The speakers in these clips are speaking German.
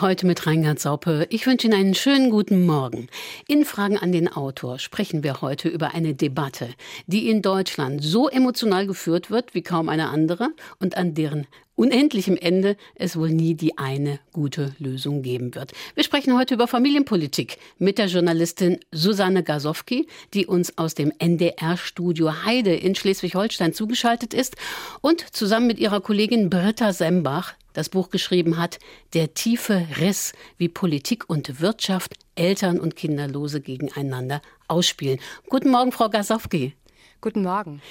Heute mit Reingard Saupe. Ich wünsche Ihnen einen schönen guten Morgen. In Fragen an den Autor sprechen wir heute über eine Debatte, die in Deutschland so emotional geführt wird wie kaum eine andere und an deren unendlichem Ende es wohl nie die eine gute Lösung geben wird. Wir sprechen heute über Familienpolitik mit der Journalistin Susanne Gasowski, die uns aus dem NDR-Studio Heide in Schleswig-Holstein zugeschaltet ist und zusammen mit ihrer Kollegin Britta Sembach das Buch geschrieben hat, Der tiefe Riss, wie Politik und Wirtschaft, Eltern und Kinderlose gegeneinander ausspielen. Guten Morgen, Frau Gasowski. Guten Morgen.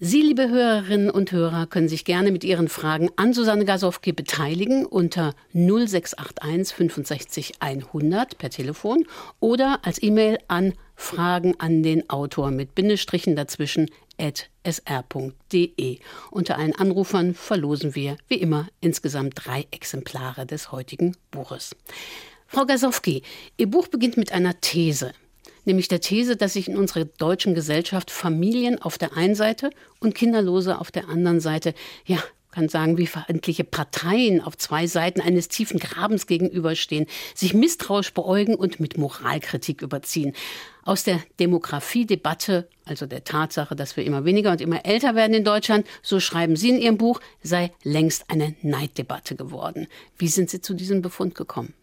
Sie, liebe Hörerinnen und Hörer, können sich gerne mit Ihren Fragen an Susanne Gasowski beteiligen unter 0681 65 100 per Telefon oder als E-Mail an Fragen an den Autor mit Bindestrichen dazwischen sr.de. Unter allen Anrufern verlosen wir, wie immer, insgesamt drei Exemplare des heutigen Buches. Frau Gasowski, Ihr Buch beginnt mit einer These nämlich der These, dass sich in unserer deutschen Gesellschaft Familien auf der einen Seite und Kinderlose auf der anderen Seite, ja, kann sagen, wie feindliche Parteien auf zwei Seiten eines tiefen Grabens gegenüberstehen, sich misstrauisch beäugen und mit Moralkritik überziehen. Aus der Demografiedebatte, also der Tatsache, dass wir immer weniger und immer älter werden in Deutschland, so schreiben Sie in Ihrem Buch, sei längst eine Neiddebatte geworden. Wie sind Sie zu diesem Befund gekommen?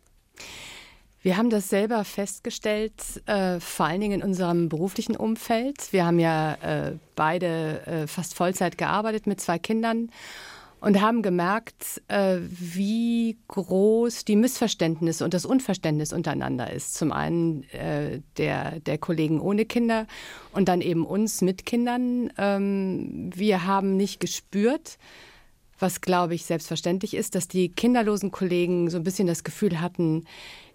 Wir haben das selber festgestellt, äh, vor allen Dingen in unserem beruflichen Umfeld. Wir haben ja äh, beide äh, fast Vollzeit gearbeitet mit zwei Kindern und haben gemerkt, äh, wie groß die Missverständnisse und das Unverständnis untereinander ist. Zum einen äh, der, der Kollegen ohne Kinder und dann eben uns mit Kindern. Ähm, wir haben nicht gespürt, was, glaube ich, selbstverständlich ist, dass die kinderlosen Kollegen so ein bisschen das Gefühl hatten,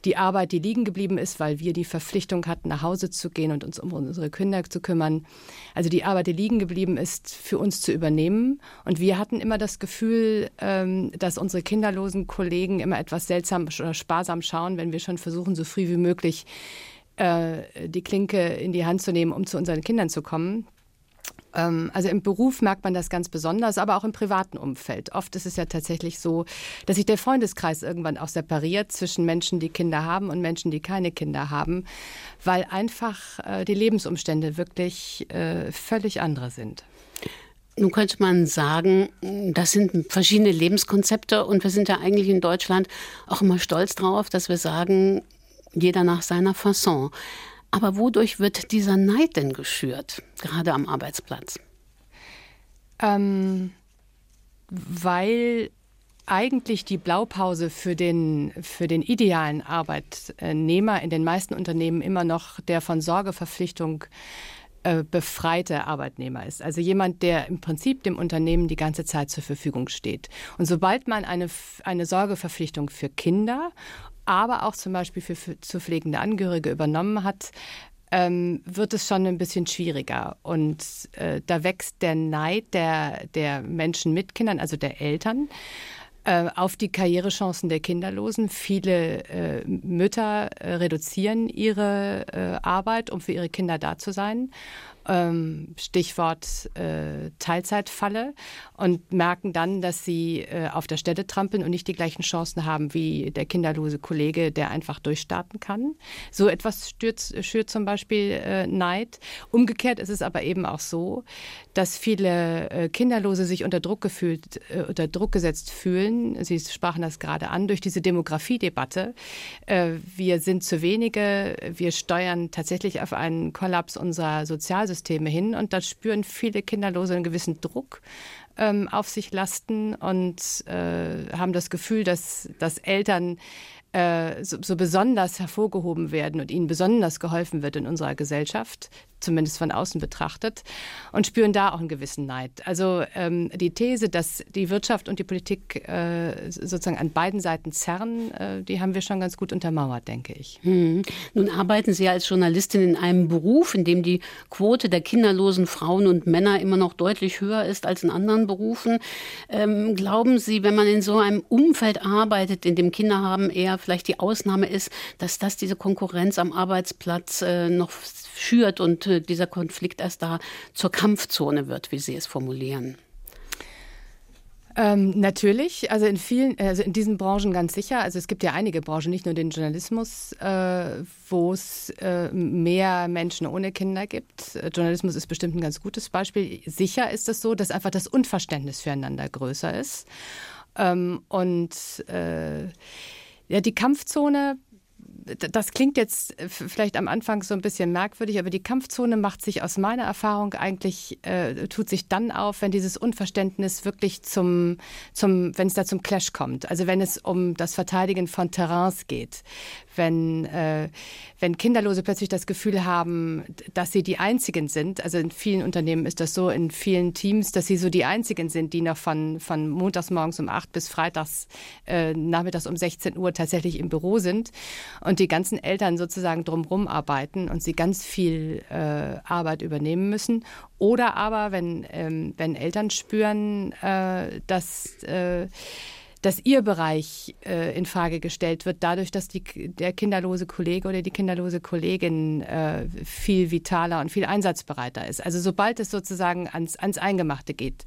die Arbeit, die liegen geblieben ist, weil wir die Verpflichtung hatten, nach Hause zu gehen und uns um unsere Kinder zu kümmern. Also die Arbeit, die liegen geblieben ist, für uns zu übernehmen. Und wir hatten immer das Gefühl, ähm, dass unsere kinderlosen Kollegen immer etwas seltsam oder sparsam schauen, wenn wir schon versuchen, so früh wie möglich äh, die Klinke in die Hand zu nehmen, um zu unseren Kindern zu kommen. Ähm, also im Beruf merkt man das ganz besonders, aber auch im privaten Umfeld. Oft ist es ja tatsächlich so, dass sich der Freundeskreis irgendwann auch separiert zwischen Menschen, die Kinder haben und Menschen, die keine Kinder haben, weil einfach äh, die Lebensumstände wirklich äh, völlig andere sind. Nun könnte man sagen, das sind verschiedene Lebenskonzepte und wir sind ja eigentlich in Deutschland auch immer stolz drauf, dass wir sagen, jeder nach seiner Fasson. Aber wodurch wird dieser Neid denn geschürt, gerade am Arbeitsplatz? Ähm, weil eigentlich die Blaupause für den, für den idealen Arbeitnehmer in den meisten Unternehmen immer noch der von Sorgeverpflichtung äh, befreite Arbeitnehmer ist. Also jemand, der im Prinzip dem Unternehmen die ganze Zeit zur Verfügung steht. Und sobald man eine, eine Sorgeverpflichtung für Kinder aber auch zum Beispiel für, für zu pflegende Angehörige übernommen hat, ähm, wird es schon ein bisschen schwieriger. Und äh, da wächst der Neid der, der Menschen mit Kindern, also der Eltern äh, auf die Karrierechancen der Kinderlosen. Viele äh, Mütter äh, reduzieren ihre äh, Arbeit, um für ihre Kinder da zu sein ähm, Stichwort äh, Teilzeitfalle und merken dann, dass sie äh, auf der Stelle trampeln und nicht die gleichen Chancen haben wie der kinderlose Kollege, der einfach durchstarten kann. So etwas stört, schürt zum Beispiel äh, Neid. Umgekehrt ist es aber eben auch so, dass viele äh, Kinderlose sich unter Druck gefühlt, äh, unter Druck gesetzt fühlen. Sie sprachen das gerade an durch diese Demografiedebatte. Äh, wir sind zu wenige. Wir steuern tatsächlich auf einen Kollaps unserer Sozialsysteme hin und da spüren viele Kinderlose einen gewissen Druck ähm, auf sich lasten und äh, haben das Gefühl, dass, dass Eltern äh, so, so, besonders hervorgehoben werden und ihnen besonders geholfen wird in unserer Gesellschaft, zumindest von außen betrachtet, und spüren da auch einen gewissen Neid. Also ähm, die These, dass die Wirtschaft und die Politik äh, sozusagen an beiden Seiten zerren, äh, die haben wir schon ganz gut untermauert, denke ich. Hm. Nun arbeiten Sie als Journalistin in einem Beruf, in dem die Quote der kinderlosen Frauen und Männer immer noch deutlich höher ist als in anderen Berufen. Ähm, glauben Sie, wenn man in so einem Umfeld arbeitet, in dem Kinder haben eher vielleicht die Ausnahme ist, dass das diese Konkurrenz am Arbeitsplatz äh, noch schürt und äh, dieser Konflikt erst da zur Kampfzone wird, wie Sie es formulieren. Ähm, natürlich, also in vielen, also in diesen Branchen ganz sicher. Also es gibt ja einige Branchen, nicht nur den Journalismus, äh, wo es äh, mehr Menschen ohne Kinder gibt. Journalismus ist bestimmt ein ganz gutes Beispiel. Sicher ist es so, dass einfach das Unverständnis füreinander größer ist. Ähm, und äh, ja, die Kampfzone das klingt jetzt vielleicht am Anfang so ein bisschen merkwürdig, aber die Kampfzone macht sich aus meiner Erfahrung eigentlich, äh, tut sich dann auf, wenn dieses Unverständnis wirklich zum, zum wenn es da zum Clash kommt. Also wenn es um das Verteidigen von Terrains geht, wenn, äh, wenn Kinderlose plötzlich das Gefühl haben, dass sie die Einzigen sind. Also in vielen Unternehmen ist das so, in vielen Teams, dass sie so die Einzigen sind, die noch von, von montags morgens um 8 bis freitags äh, nachmittags um 16 Uhr tatsächlich im Büro sind und die ganzen Eltern sozusagen drumherum arbeiten und sie ganz viel äh, Arbeit übernehmen müssen. Oder aber, wenn, ähm, wenn Eltern spüren, äh, dass äh, dass ihr Bereich äh, in Frage gestellt wird, dadurch, dass die, der kinderlose Kollege oder die kinderlose Kollegin äh, viel vitaler und viel einsatzbereiter ist. Also sobald es sozusagen ans, ans Eingemachte geht,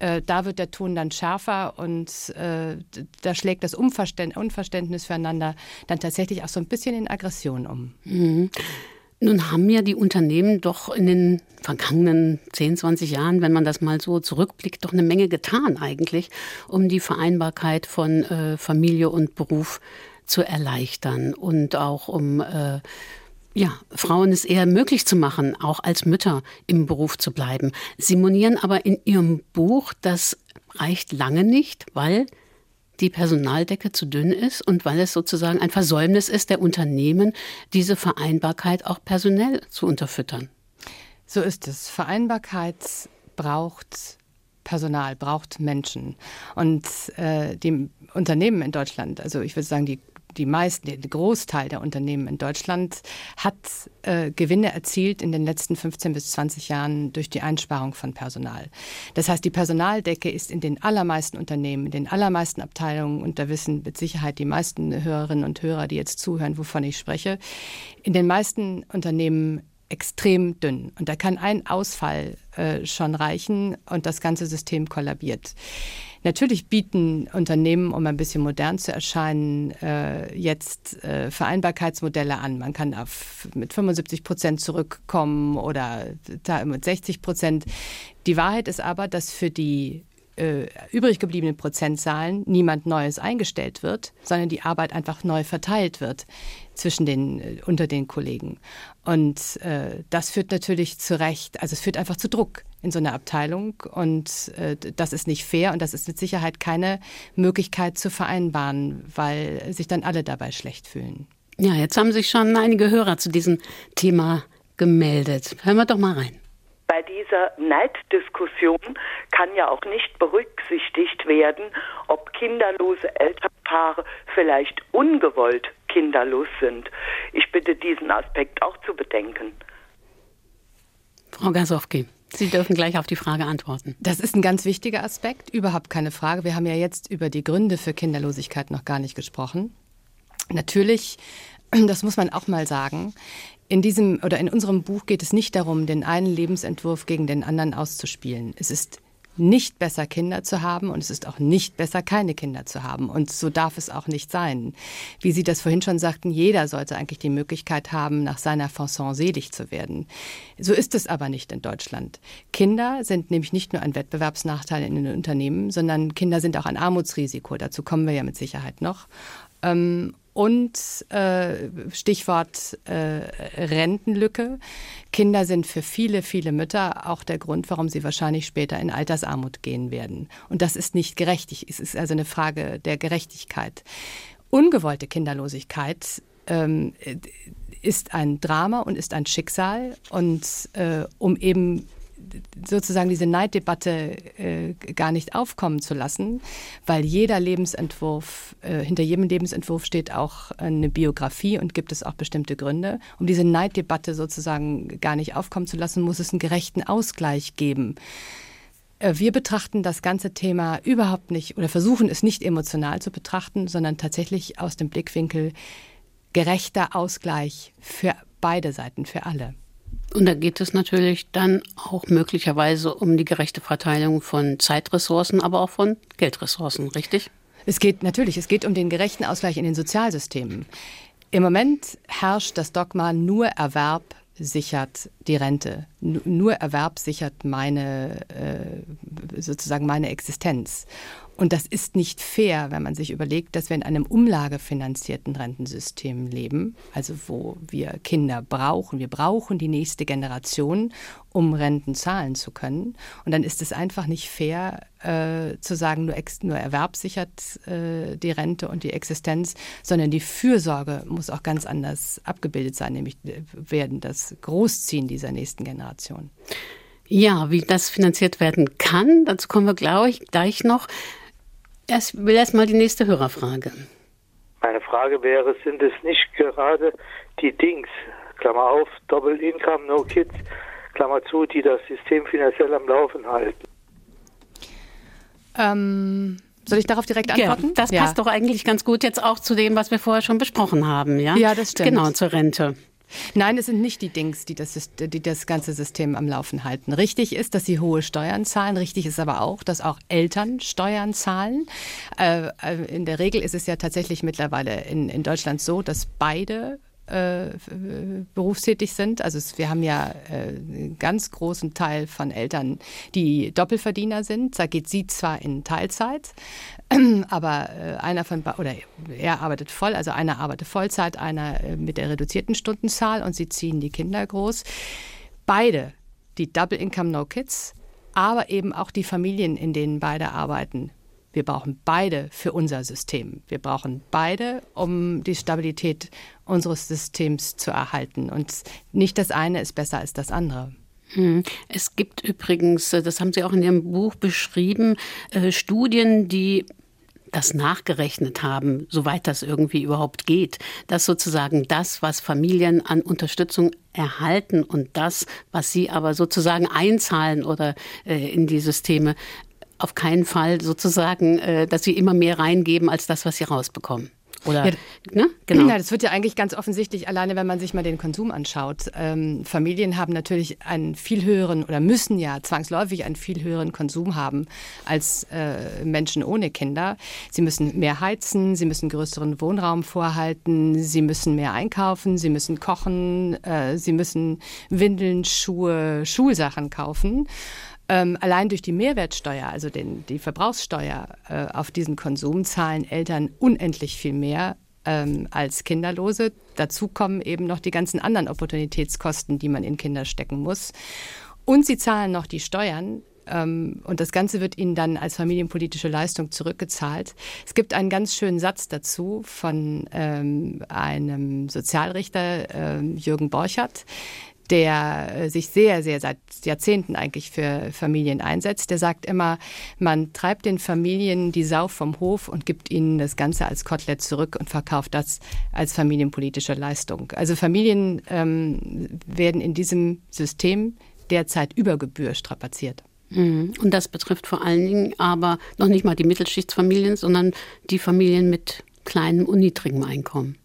äh, da wird der Ton dann schärfer und äh, da schlägt das Unverständ Unverständnis füreinander dann tatsächlich auch so ein bisschen in Aggression um. Mhm. Nun haben ja die Unternehmen doch in den vergangenen 10, 20 Jahren, wenn man das mal so zurückblickt, doch eine Menge getan eigentlich, um die Vereinbarkeit von äh, Familie und Beruf zu erleichtern und auch um äh, ja, Frauen es eher möglich zu machen, auch als Mütter im Beruf zu bleiben. Sie monieren aber in Ihrem Buch, das reicht lange nicht, weil die Personaldecke zu dünn ist und weil es sozusagen ein Versäumnis ist der Unternehmen, diese Vereinbarkeit auch personell zu unterfüttern. So ist es. Vereinbarkeit braucht Personal, braucht Menschen. Und äh, die Unternehmen in Deutschland, also ich würde sagen, die die meisten, der Großteil der Unternehmen in Deutschland hat äh, Gewinne erzielt in den letzten 15 bis 20 Jahren durch die Einsparung von Personal. Das heißt, die Personaldecke ist in den allermeisten Unternehmen, in den allermeisten Abteilungen, und da wissen mit Sicherheit die meisten Hörerinnen und Hörer, die jetzt zuhören, wovon ich spreche, in den meisten Unternehmen extrem dünn. Und da kann ein Ausfall äh, schon reichen und das ganze System kollabiert. Natürlich bieten Unternehmen, um ein bisschen modern zu erscheinen, äh, jetzt äh, Vereinbarkeitsmodelle an. Man kann auf, mit 75 Prozent zurückkommen oder mit 60 Prozent. Die Wahrheit ist aber, dass für die äh, übrig gebliebenen Prozentzahlen niemand Neues eingestellt wird, sondern die Arbeit einfach neu verteilt wird zwischen den, äh, unter den Kollegen. Und äh, das führt natürlich zu Recht, also es führt einfach zu Druck in so einer Abteilung und äh, das ist nicht fair und das ist mit Sicherheit keine Möglichkeit zu vereinbaren, weil sich dann alle dabei schlecht fühlen. Ja, jetzt haben sich schon einige Hörer zu diesem Thema gemeldet. Hören wir doch mal rein bei dieser Neiddiskussion kann ja auch nicht berücksichtigt werden, ob kinderlose Elternpaare vielleicht ungewollt kinderlos sind. Ich bitte diesen Aspekt auch zu bedenken. Frau Gasowski. Sie dürfen gleich auf die Frage antworten. Das ist ein ganz wichtiger Aspekt, überhaupt keine Frage. Wir haben ja jetzt über die Gründe für Kinderlosigkeit noch gar nicht gesprochen. Natürlich, das muss man auch mal sagen, in diesem oder in unserem Buch geht es nicht darum, den einen Lebensentwurf gegen den anderen auszuspielen. Es ist nicht besser, Kinder zu haben und es ist auch nicht besser, keine Kinder zu haben. Und so darf es auch nicht sein. Wie Sie das vorhin schon sagten, jeder sollte eigentlich die Möglichkeit haben, nach seiner Fasson selig zu werden. So ist es aber nicht in Deutschland. Kinder sind nämlich nicht nur ein Wettbewerbsnachteil in den Unternehmen, sondern Kinder sind auch ein Armutsrisiko. Dazu kommen wir ja mit Sicherheit noch. Ähm, und äh, Stichwort äh, Rentenlücke. Kinder sind für viele, viele Mütter auch der Grund, warum sie wahrscheinlich später in Altersarmut gehen werden. Und das ist nicht gerechtig. Es ist also eine Frage der Gerechtigkeit. Ungewollte Kinderlosigkeit ähm, ist ein Drama und ist ein Schicksal. Und äh, um eben sozusagen diese Neiddebatte äh, gar nicht aufkommen zu lassen, weil jeder Lebensentwurf, äh, hinter jedem Lebensentwurf steht auch eine Biografie und gibt es auch bestimmte Gründe. Um diese Neiddebatte sozusagen gar nicht aufkommen zu lassen, muss es einen gerechten Ausgleich geben. Äh, wir betrachten das ganze Thema überhaupt nicht oder versuchen es nicht emotional zu betrachten, sondern tatsächlich aus dem Blickwinkel gerechter Ausgleich für beide Seiten, für alle. Und da geht es natürlich dann auch möglicherweise um die gerechte Verteilung von Zeitressourcen, aber auch von Geldressourcen, richtig? Es geht natürlich, es geht um den gerechten Ausgleich in den Sozialsystemen. Im Moment herrscht das Dogma, nur Erwerb sichert die Rente. Nur Erwerb sichert meine, äh, sozusagen meine Existenz. Und das ist nicht fair, wenn man sich überlegt, dass wir in einem umlagefinanzierten Rentensystem leben, also wo wir Kinder brauchen. Wir brauchen die nächste Generation, um Renten zahlen zu können. Und dann ist es einfach nicht fair äh, zu sagen, nur, nur Erwerb sichert äh, die Rente und die Existenz, sondern die Fürsorge muss auch ganz anders abgebildet sein, nämlich äh, werden das Großziehen dieser nächsten Generation. Ja, wie das finanziert werden kann, dazu kommen wir, glaube ich, gleich noch. Ich will erst mal die nächste Hörerfrage. Meine Frage wäre, sind es nicht gerade die Dings, Klammer auf, Double Income, No Kids, Klammer zu, die das System finanziell am Laufen halten? Ähm, soll ich darauf direkt antworten? Ja, das passt ja. doch eigentlich ganz gut jetzt auch zu dem, was wir vorher schon besprochen haben. Ja, ja das stimmt. Genau, zur Rente. Nein, es sind nicht die Dings, die das, die das ganze System am Laufen halten. Richtig ist, dass sie hohe Steuern zahlen. Richtig ist aber auch, dass auch Eltern Steuern zahlen. Äh, äh in der Regel ist es ja tatsächlich mittlerweile in, in Deutschland so, dass beide äh, berufstätig sind. Also es, wir haben ja äh, einen ganz großen Teil von Eltern, die Doppelverdiener sind. Da geht sie zwar in Teilzeit, aber äh, einer von oder er arbeitet voll, also einer arbeitet Vollzeit, einer äh, mit der reduzierten Stundenzahl und sie ziehen die Kinder groß. Beide, die Double Income No Kids, aber eben auch die Familien, in denen beide arbeiten, wir brauchen beide für unser System. Wir brauchen beide, um die Stabilität unseres Systems zu erhalten. Und nicht das eine ist besser als das andere. Hm. Es gibt übrigens, äh, das haben Sie auch in Ihrem Buch beschrieben, äh, Studien, die das nachgerechnet haben, soweit das irgendwie überhaupt geht, dass sozusagen das, was Familien an Unterstützung erhalten und das, was sie aber sozusagen einzahlen oder äh, in die Systeme, auf keinen Fall sozusagen, äh, dass sie immer mehr reingeben als das, was sie rausbekommen. Oder, ja, ne? genau. Ja, das wird ja eigentlich ganz offensichtlich, alleine wenn man sich mal den Konsum anschaut. Ähm, Familien haben natürlich einen viel höheren oder müssen ja zwangsläufig einen viel höheren Konsum haben als äh, Menschen ohne Kinder. Sie müssen mehr heizen, sie müssen größeren Wohnraum vorhalten, sie müssen mehr einkaufen, sie müssen kochen, äh, sie müssen Windeln, Schuhe, Schulsachen kaufen. Ähm, allein durch die Mehrwertsteuer, also den, die Verbrauchssteuer äh, auf diesen Konsum, zahlen Eltern unendlich viel mehr ähm, als Kinderlose. Dazu kommen eben noch die ganzen anderen Opportunitätskosten, die man in Kinder stecken muss. Und sie zahlen noch die Steuern, ähm, und das Ganze wird ihnen dann als familienpolitische Leistung zurückgezahlt. Es gibt einen ganz schönen Satz dazu von ähm, einem Sozialrichter, äh, Jürgen Borchert, der äh, sich sehr, sehr seit Jahrzehnten eigentlich für Familien einsetzt. Der sagt immer, man treibt den Familien die Sau vom Hof und gibt ihnen das Ganze als Kotelett zurück und verkauft das als familienpolitische Leistung. Also Familien ähm, werden in diesem System derzeit über Gebühr strapaziert. Mhm. Und das betrifft vor allen Dingen aber noch nicht mal die Mittelschichtsfamilien, sondern die Familien mit kleinem und niedrigem Einkommen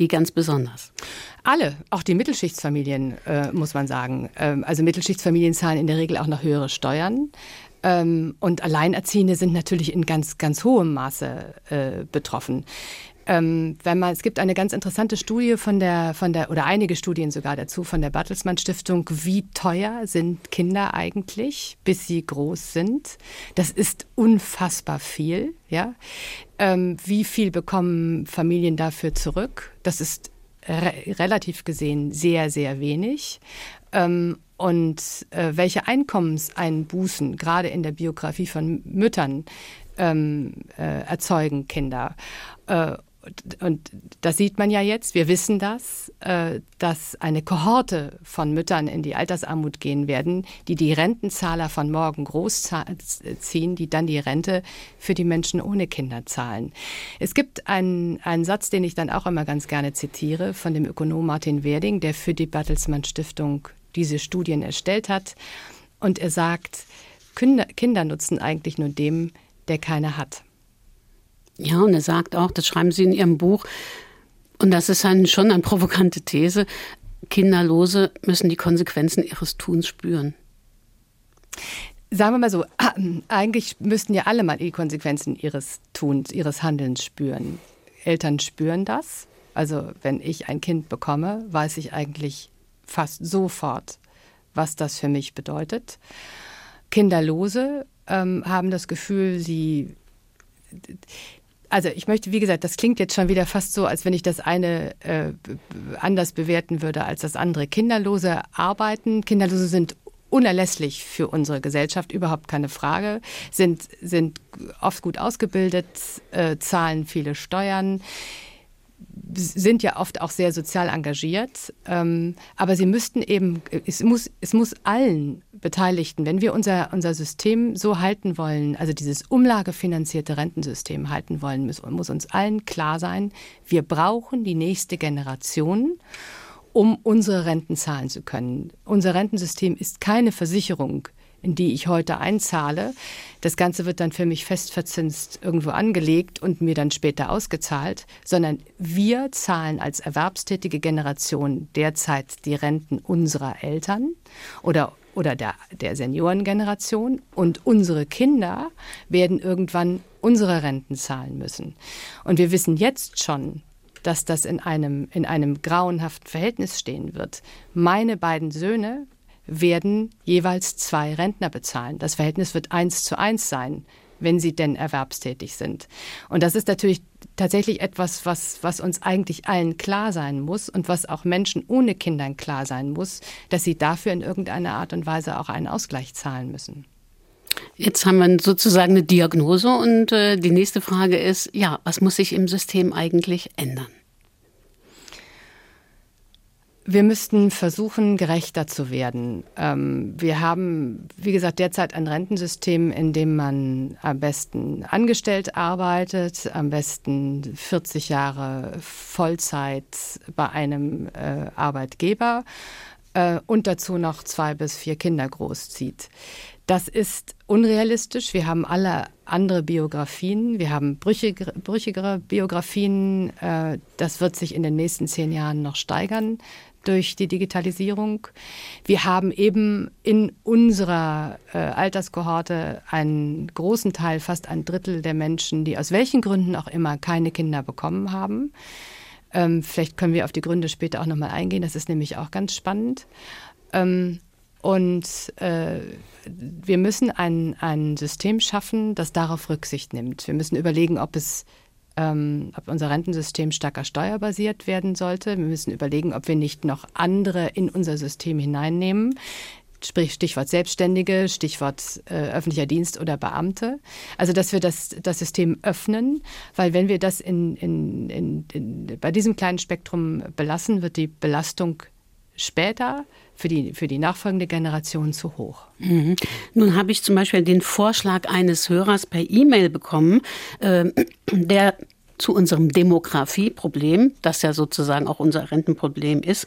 die ganz besonders? Alle, auch die Mittelschichtsfamilien, äh, muss man sagen. Ähm, also Mittelschichtsfamilien zahlen in der Regel auch noch höhere Steuern. Ähm, und Alleinerziehende sind natürlich in ganz, ganz hohem Maße äh, betroffen. Ähm, wenn man, es gibt eine ganz interessante Studie von der, von der, oder einige Studien sogar dazu von der Bertelsmann Stiftung, wie teuer sind Kinder eigentlich, bis sie groß sind. Das ist unfassbar viel, ja. Ähm, wie viel bekommen Familien dafür zurück? Das ist re relativ gesehen sehr, sehr wenig. Ähm, und äh, welche Einkommenseinbußen gerade in der Biografie von Müttern ähm, äh, erzeugen Kinder. Äh, und das sieht man ja jetzt, wir wissen das, äh, dass eine Kohorte von Müttern in die Altersarmut gehen werden, die die Rentenzahler von morgen großziehen, die dann die Rente für die Menschen ohne Kinder zahlen. Es gibt einen, einen Satz, den ich dann auch immer ganz gerne zitiere, von dem Ökonom Martin Werding, der für die Bertelsmann Stiftung diese Studien erstellt hat. Und er sagt, Kinder, Kinder nutzen eigentlich nur dem, der keine hat. Ja, und er sagt auch, das schreiben Sie in Ihrem Buch, und das ist ein, schon eine provokante These, Kinderlose müssen die Konsequenzen ihres Tuns spüren. Sagen wir mal so, eigentlich müssten ja alle mal die Konsequenzen ihres Tuns, ihres Handelns spüren. Eltern spüren das. Also wenn ich ein Kind bekomme, weiß ich eigentlich fast sofort, was das für mich bedeutet. Kinderlose ähm, haben das Gefühl, sie also ich möchte, wie gesagt, das klingt jetzt schon wieder fast so, als wenn ich das eine äh, anders bewerten würde als das andere. Kinderlose arbeiten, Kinderlose sind unerlässlich für unsere Gesellschaft, überhaupt keine Frage, sind, sind oft gut ausgebildet, äh, zahlen viele Steuern sind ja oft auch sehr sozial engagiert, ähm, aber sie müssten eben, es muss, es muss allen Beteiligten, wenn wir unser, unser System so halten wollen, also dieses umlagefinanzierte Rentensystem halten wollen, muss, muss uns allen klar sein, wir brauchen die nächste Generation, um unsere Renten zahlen zu können. Unser Rentensystem ist keine Versicherung in die ich heute einzahle. Das Ganze wird dann für mich festverzinst irgendwo angelegt und mir dann später ausgezahlt, sondern wir zahlen als erwerbstätige Generation derzeit die Renten unserer Eltern oder oder der, der Seniorengeneration und unsere Kinder werden irgendwann unsere Renten zahlen müssen. Und wir wissen jetzt schon, dass das in einem, in einem grauenhaften Verhältnis stehen wird. Meine beiden Söhne werden jeweils zwei Rentner bezahlen. Das Verhältnis wird eins zu eins sein, wenn sie denn erwerbstätig sind. Und das ist natürlich tatsächlich etwas, was, was uns eigentlich allen klar sein muss und was auch Menschen ohne Kindern klar sein muss, dass sie dafür in irgendeiner Art und Weise auch einen Ausgleich zahlen müssen. Jetzt haben wir sozusagen eine Diagnose und äh, die nächste Frage ist, ja, was muss sich im System eigentlich ändern? Wir müssten versuchen, gerechter zu werden. Ähm, wir haben, wie gesagt, derzeit ein Rentensystem, in dem man am besten angestellt arbeitet, am besten 40 Jahre Vollzeit bei einem äh, Arbeitgeber äh, und dazu noch zwei bis vier Kinder großzieht. Das ist unrealistisch. Wir haben alle andere Biografien. Wir haben brüchigere, brüchigere Biografien. Äh, das wird sich in den nächsten zehn Jahren noch steigern durch die Digitalisierung. Wir haben eben in unserer äh, Alterskohorte einen großen Teil, fast ein Drittel der Menschen, die aus welchen Gründen auch immer keine Kinder bekommen haben. Ähm, vielleicht können wir auf die Gründe später auch nochmal eingehen. Das ist nämlich auch ganz spannend. Ähm, und äh, wir müssen ein, ein System schaffen, das darauf Rücksicht nimmt. Wir müssen überlegen, ob es ähm, ob unser Rentensystem stärker steuerbasiert werden sollte. Wir müssen überlegen, ob wir nicht noch andere in unser System hineinnehmen. Sprich, Stichwort Selbstständige, Stichwort äh, öffentlicher Dienst oder Beamte. Also, dass wir das, das System öffnen, weil wenn wir das in, in, in, in, bei diesem kleinen Spektrum belassen, wird die Belastung später für die, für die nachfolgende Generation zu hoch. Mhm. Nun habe ich zum Beispiel den Vorschlag eines Hörers per E-Mail bekommen, äh, der zu unserem Demografieproblem, das ja sozusagen auch unser Rentenproblem ist,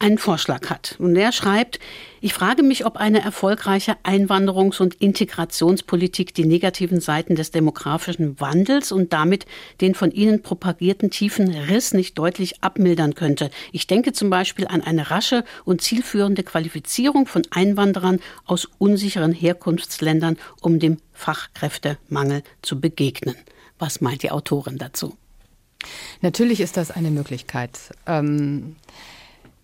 einen Vorschlag hat. Und er schreibt, ich frage mich, ob eine erfolgreiche Einwanderungs- und Integrationspolitik die negativen Seiten des demografischen Wandels und damit den von Ihnen propagierten tiefen Riss nicht deutlich abmildern könnte. Ich denke zum Beispiel an eine rasche und zielführende Qualifizierung von Einwanderern aus unsicheren Herkunftsländern, um dem Fachkräftemangel zu begegnen. Was meint die Autorin dazu? Natürlich ist das eine Möglichkeit. Ähm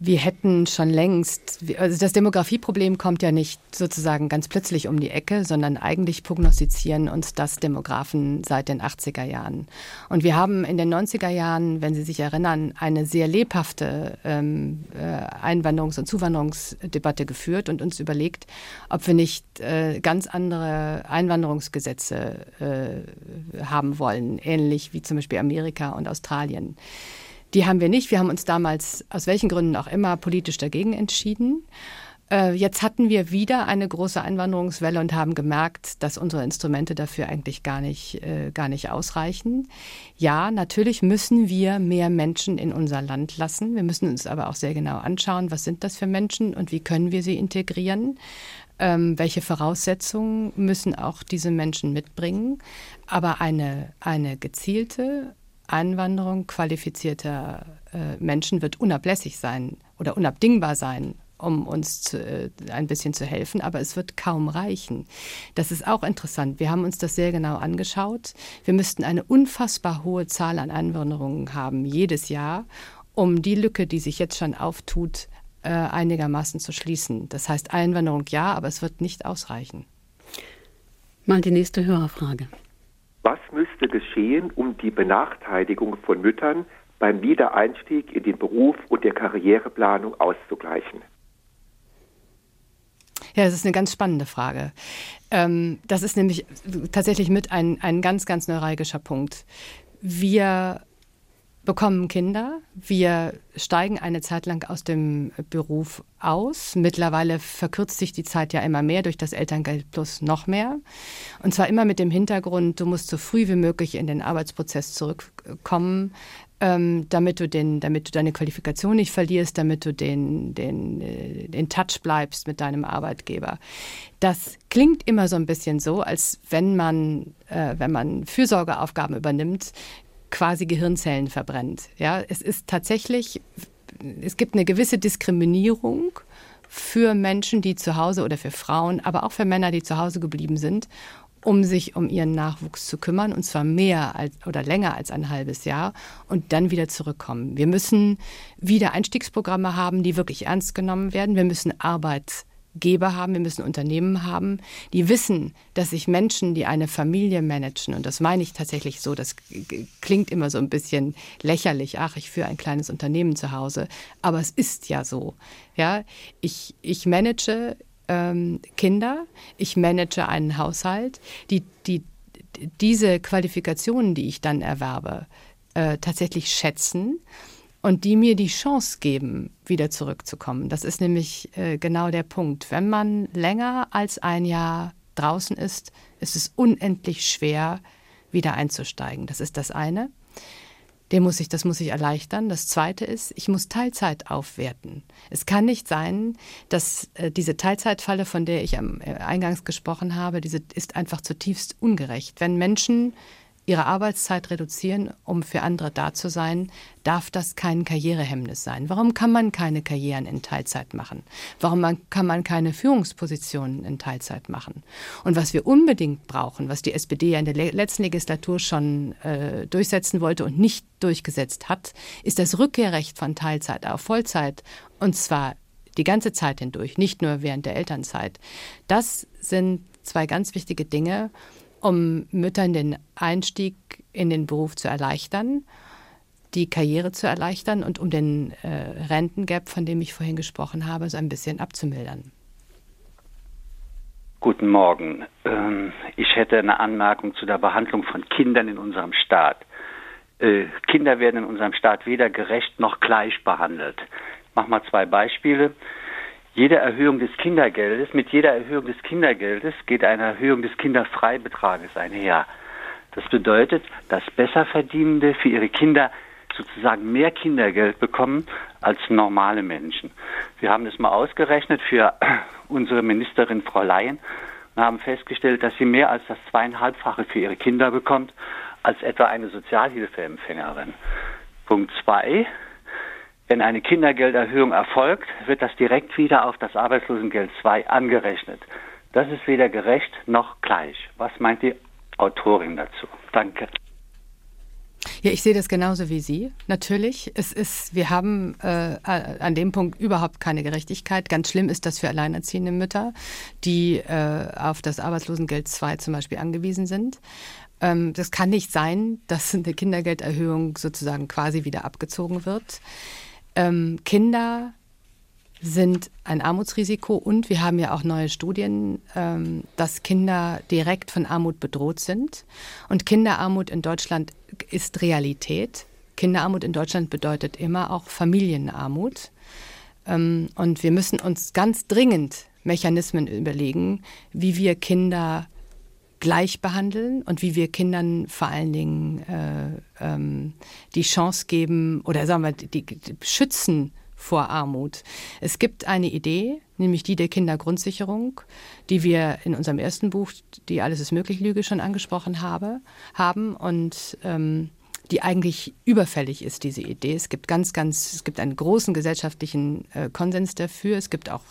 wir hätten schon längst, also das Demografieproblem kommt ja nicht sozusagen ganz plötzlich um die Ecke, sondern eigentlich prognostizieren uns das Demografen seit den 80er Jahren. Und wir haben in den 90er Jahren, wenn Sie sich erinnern, eine sehr lebhafte ähm, äh, Einwanderungs- und Zuwanderungsdebatte geführt und uns überlegt, ob wir nicht äh, ganz andere Einwanderungsgesetze äh, haben wollen, ähnlich wie zum Beispiel Amerika und Australien. Die haben wir nicht. Wir haben uns damals, aus welchen Gründen auch immer, politisch dagegen entschieden. Äh, jetzt hatten wir wieder eine große Einwanderungswelle und haben gemerkt, dass unsere Instrumente dafür eigentlich gar nicht, äh, gar nicht ausreichen. Ja, natürlich müssen wir mehr Menschen in unser Land lassen. Wir müssen uns aber auch sehr genau anschauen, was sind das für Menschen und wie können wir sie integrieren. Ähm, welche Voraussetzungen müssen auch diese Menschen mitbringen? Aber eine, eine gezielte Einwanderung qualifizierter äh, Menschen wird unablässig sein oder unabdingbar sein, um uns zu, äh, ein bisschen zu helfen, aber es wird kaum reichen. Das ist auch interessant. Wir haben uns das sehr genau angeschaut. Wir müssten eine unfassbar hohe Zahl an Einwanderungen haben jedes Jahr, um die Lücke, die sich jetzt schon auftut, äh, einigermaßen zu schließen. Das heißt Einwanderung ja, aber es wird nicht ausreichen. Mal die nächste Hörerfrage. Was müsste geschehen, um die Benachteiligung von Müttern beim Wiedereinstieg in den Beruf und der Karriereplanung auszugleichen? Ja, das ist eine ganz spannende Frage. Ähm, das ist nämlich tatsächlich mit ein, ein ganz, ganz neuralgischer Punkt. Wir bekommen Kinder. Wir steigen eine Zeit lang aus dem Beruf aus. Mittlerweile verkürzt sich die Zeit ja immer mehr durch das Elterngeld plus noch mehr. Und zwar immer mit dem Hintergrund, du musst so früh wie möglich in den Arbeitsprozess zurückkommen, ähm, damit, du den, damit du deine Qualifikation nicht verlierst, damit du den, den, äh, Touch bleibst mit deinem Arbeitgeber. Das klingt immer so ein bisschen so, als wenn man, äh, wenn man Fürsorgeaufgaben übernimmt, quasi Gehirnzellen verbrennt. Ja, es ist tatsächlich, es gibt eine gewisse Diskriminierung für Menschen, die zu Hause oder für Frauen, aber auch für Männer, die zu Hause geblieben sind, um sich um ihren Nachwuchs zu kümmern, und zwar mehr als, oder länger als ein halbes Jahr und dann wieder zurückkommen. Wir müssen wieder Einstiegsprogramme haben, die wirklich ernst genommen werden. Wir müssen Arbeit Geber haben, wir müssen Unternehmen haben, die wissen, dass sich Menschen, die eine Familie managen, und das meine ich tatsächlich so, das klingt immer so ein bisschen lächerlich, ach, ich führe ein kleines Unternehmen zu Hause, aber es ist ja so. Ja, ich, ich manage ähm, Kinder, ich manage einen Haushalt, die, die diese Qualifikationen, die ich dann erwerbe, äh, tatsächlich schätzen und die mir die Chance geben, wieder zurückzukommen. Das ist nämlich äh, genau der Punkt. Wenn man länger als ein Jahr draußen ist, ist es unendlich schwer, wieder einzusteigen. Das ist das eine. Dem muss ich, das muss ich erleichtern. Das zweite ist, ich muss Teilzeit aufwerten. Es kann nicht sein, dass äh, diese Teilzeitfalle, von der ich am äh, Eingangs gesprochen habe, diese ist einfach zutiefst ungerecht. Wenn Menschen ihre Arbeitszeit reduzieren, um für andere da zu sein, darf das kein Karrierehemmnis sein. Warum kann man keine Karrieren in Teilzeit machen? Warum kann man keine Führungspositionen in Teilzeit machen? Und was wir unbedingt brauchen, was die SPD ja in der letzten Legislatur schon äh, durchsetzen wollte und nicht durchgesetzt hat, ist das Rückkehrrecht von Teilzeit auf Vollzeit und zwar die ganze Zeit hindurch, nicht nur während der Elternzeit. Das sind zwei ganz wichtige Dinge um Müttern den Einstieg in den Beruf zu erleichtern, die Karriere zu erleichtern und um den äh, Rentengap, von dem ich vorhin gesprochen habe, so ein bisschen abzumildern. Guten Morgen. Ähm, ich hätte eine Anmerkung zu der Behandlung von Kindern in unserem Staat. Äh, Kinder werden in unserem Staat weder gerecht noch gleich behandelt. Ich mache mal zwei Beispiele jede Erhöhung des Kindergeldes, mit jeder Erhöhung des Kindergeldes geht eine Erhöhung des Kinderfreibetrages einher. Das bedeutet, dass Besserverdienende für ihre Kinder sozusagen mehr Kindergeld bekommen als normale Menschen. Wir haben das mal ausgerechnet für unsere Ministerin Frau Leyen und haben festgestellt, dass sie mehr als das zweieinhalbfache für ihre Kinder bekommt als etwa eine Sozialhilfeempfängerin. Punkt zwei, wenn eine Kindergelderhöhung erfolgt, wird das direkt wieder auf das Arbeitslosengeld II angerechnet. Das ist weder gerecht noch gleich. Was meint die Autorin dazu? Danke. Ja, ich sehe das genauso wie Sie. Natürlich, es ist, wir haben äh, an dem Punkt überhaupt keine Gerechtigkeit. Ganz schlimm ist das für alleinerziehende Mütter, die äh, auf das Arbeitslosengeld II zum Beispiel angewiesen sind. Ähm, das kann nicht sein, dass eine Kindergelderhöhung sozusagen quasi wieder abgezogen wird. Ähm, Kinder sind ein Armutsrisiko und wir haben ja auch neue Studien, ähm, dass Kinder direkt von Armut bedroht sind. Und Kinderarmut in Deutschland ist Realität. Kinderarmut in Deutschland bedeutet immer auch Familienarmut. Ähm, und wir müssen uns ganz dringend Mechanismen überlegen, wie wir Kinder gleich behandeln und wie wir Kindern vor allen Dingen äh, ähm, die Chance geben oder sagen wir, die, die schützen vor Armut. Es gibt eine Idee, nämlich die der Kindergrundsicherung, die wir in unserem ersten Buch, die Alles ist möglich Lüge, schon angesprochen habe, haben. Und ähm, die eigentlich überfällig ist, diese Idee. Es gibt ganz, ganz, es gibt einen großen gesellschaftlichen äh, Konsens dafür. Es gibt auch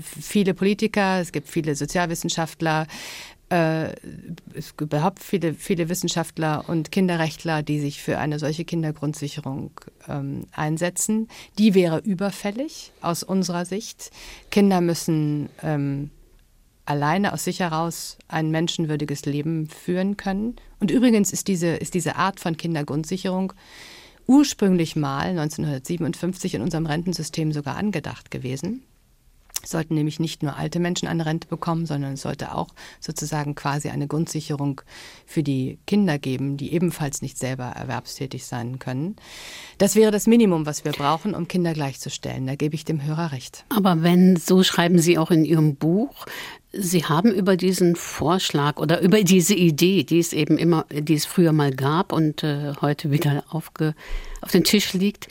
viele Politiker, es gibt viele Sozialwissenschaftler, äh, es gibt überhaupt viele, viele Wissenschaftler und Kinderrechtler, die sich für eine solche Kindergrundsicherung ähm, einsetzen. Die wäre überfällig aus unserer Sicht. Kinder müssen ähm, alleine aus sich heraus ein menschenwürdiges Leben führen können. Und übrigens ist diese, ist diese Art von Kindergrundsicherung ursprünglich mal 1957 in unserem Rentensystem sogar angedacht gewesen. Sollten nämlich nicht nur alte Menschen eine Rente bekommen, sondern es sollte auch sozusagen quasi eine Grundsicherung für die Kinder geben, die ebenfalls nicht selber erwerbstätig sein können. Das wäre das Minimum, was wir brauchen, um Kinder gleichzustellen. Da gebe ich dem Hörer recht. Aber wenn, so schreiben Sie auch in Ihrem Buch, Sie haben über diesen Vorschlag oder über diese Idee, die es eben immer, die es früher mal gab und äh, heute wieder aufge, auf den Tisch liegt,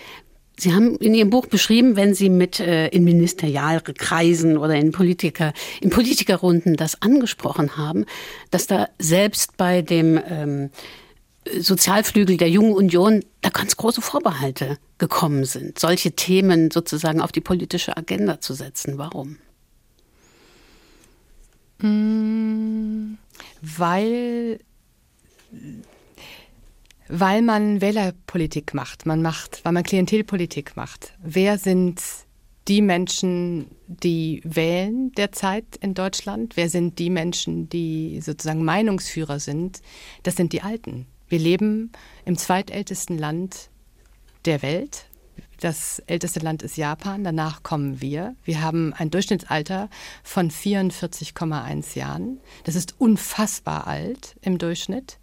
Sie haben in Ihrem Buch beschrieben, wenn Sie mit äh, in Ministerialkreisen oder in Politiker, in Politikerrunden das angesprochen haben, dass da selbst bei dem ähm, Sozialflügel der Jungen Union da ganz große Vorbehalte gekommen sind, solche Themen sozusagen auf die politische Agenda zu setzen. Warum? Mm, weil weil man Wählerpolitik macht, man macht, weil man Klientelpolitik macht. Wer sind die Menschen, die wählen derzeit in Deutschland? Wer sind die Menschen, die sozusagen Meinungsführer sind? Das sind die Alten. Wir leben im zweitältesten Land der Welt. Das älteste Land ist Japan, danach kommen wir. Wir haben ein Durchschnittsalter von 44,1 Jahren. Das ist unfassbar alt im Durchschnitt.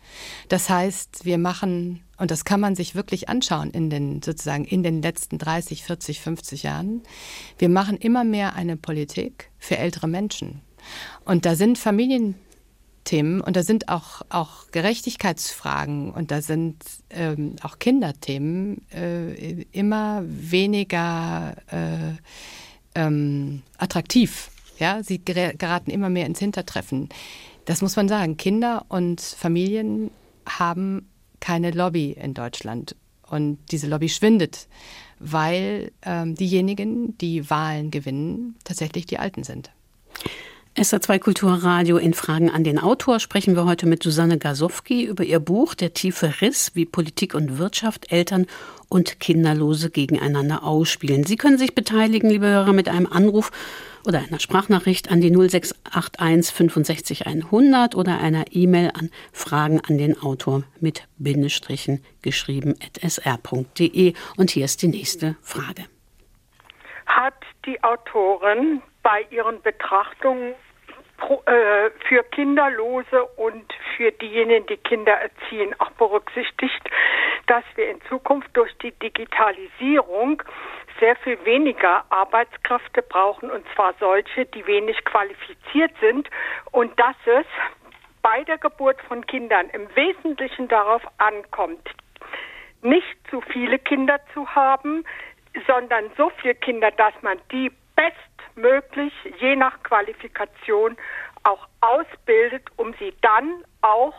Das heißt, wir machen, und das kann man sich wirklich anschauen in den, sozusagen in den letzten 30, 40, 50 Jahren, wir machen immer mehr eine Politik für ältere Menschen. Und da sind Familien Themen und da sind auch, auch Gerechtigkeitsfragen und da sind ähm, auch Kinderthemen äh, immer weniger äh, ähm, attraktiv. Ja, sie geraten immer mehr ins Hintertreffen. Das muss man sagen. Kinder und Familien haben keine Lobby in Deutschland und diese Lobby schwindet, weil ähm, diejenigen, die Wahlen gewinnen, tatsächlich die Alten sind. SR2 Kulturradio in Fragen an den Autor sprechen wir heute mit Susanne Gasowski über ihr Buch Der tiefe Riss, wie Politik und Wirtschaft, Eltern und Kinderlose gegeneinander ausspielen. Sie können sich beteiligen, liebe Hörer, mit einem Anruf oder einer Sprachnachricht an die 0681 65 100 oder einer E-Mail an Fragen an den Autor mit Bindestrichen geschrieben at sr.de. Und hier ist die nächste Frage. Hat die Autorin bei ihren Betrachtungen äh, für Kinderlose und für diejenigen, die Kinder erziehen, auch berücksichtigt, dass wir in Zukunft durch die Digitalisierung sehr viel weniger Arbeitskräfte brauchen, und zwar solche, die wenig qualifiziert sind, und dass es bei der Geburt von Kindern im Wesentlichen darauf ankommt, nicht zu viele Kinder zu haben, sondern so viele Kinder, dass man die best möglich, je nach Qualifikation auch ausbildet, um sie dann auch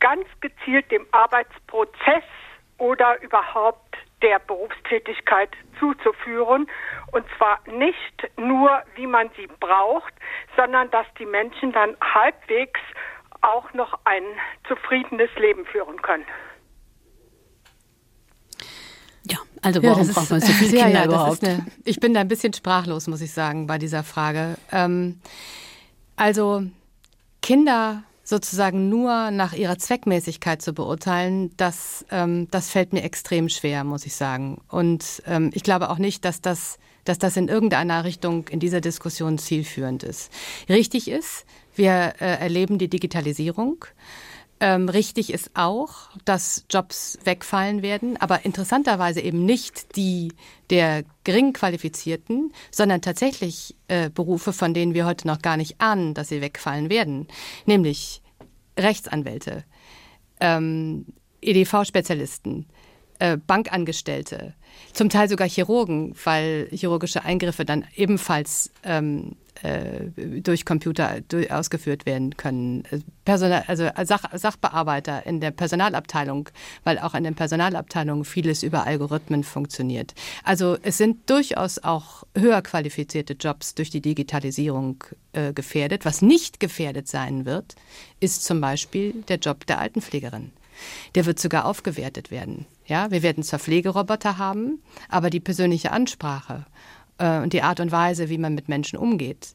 ganz gezielt dem Arbeitsprozess oder überhaupt der Berufstätigkeit zuzuführen. Und zwar nicht nur, wie man sie braucht, sondern dass die Menschen dann halbwegs auch noch ein zufriedenes Leben führen können. Ja, also warum ja, braucht man so viele Kinder ja, überhaupt? Eine, ich bin da ein bisschen sprachlos, muss ich sagen, bei dieser Frage. Ähm, also Kinder sozusagen nur nach ihrer Zweckmäßigkeit zu beurteilen, das, ähm, das fällt mir extrem schwer, muss ich sagen. Und ähm, ich glaube auch nicht, dass das, dass das in irgendeiner Richtung in dieser Diskussion zielführend ist. Richtig ist, wir äh, erleben die Digitalisierung. Ähm, richtig ist auch, dass Jobs wegfallen werden, aber interessanterweise eben nicht die der gering qualifizierten, sondern tatsächlich äh, Berufe, von denen wir heute noch gar nicht ahnen, dass sie wegfallen werden, nämlich Rechtsanwälte, ähm, EDV-Spezialisten, äh, Bankangestellte, zum Teil sogar Chirurgen, weil chirurgische Eingriffe dann ebenfalls ähm, äh, durch Computer durch, ausgeführt werden können. Personal, also Sach, Sachbearbeiter in der Personalabteilung, weil auch in den Personalabteilungen vieles über Algorithmen funktioniert. Also es sind durchaus auch höher qualifizierte Jobs durch die Digitalisierung äh, gefährdet. Was nicht gefährdet sein wird, ist zum Beispiel der Job der Altenpflegerin. Der wird sogar aufgewertet werden. Ja, wir werden zwar Pflegeroboter haben, aber die persönliche Ansprache äh, und die Art und Weise, wie man mit Menschen umgeht,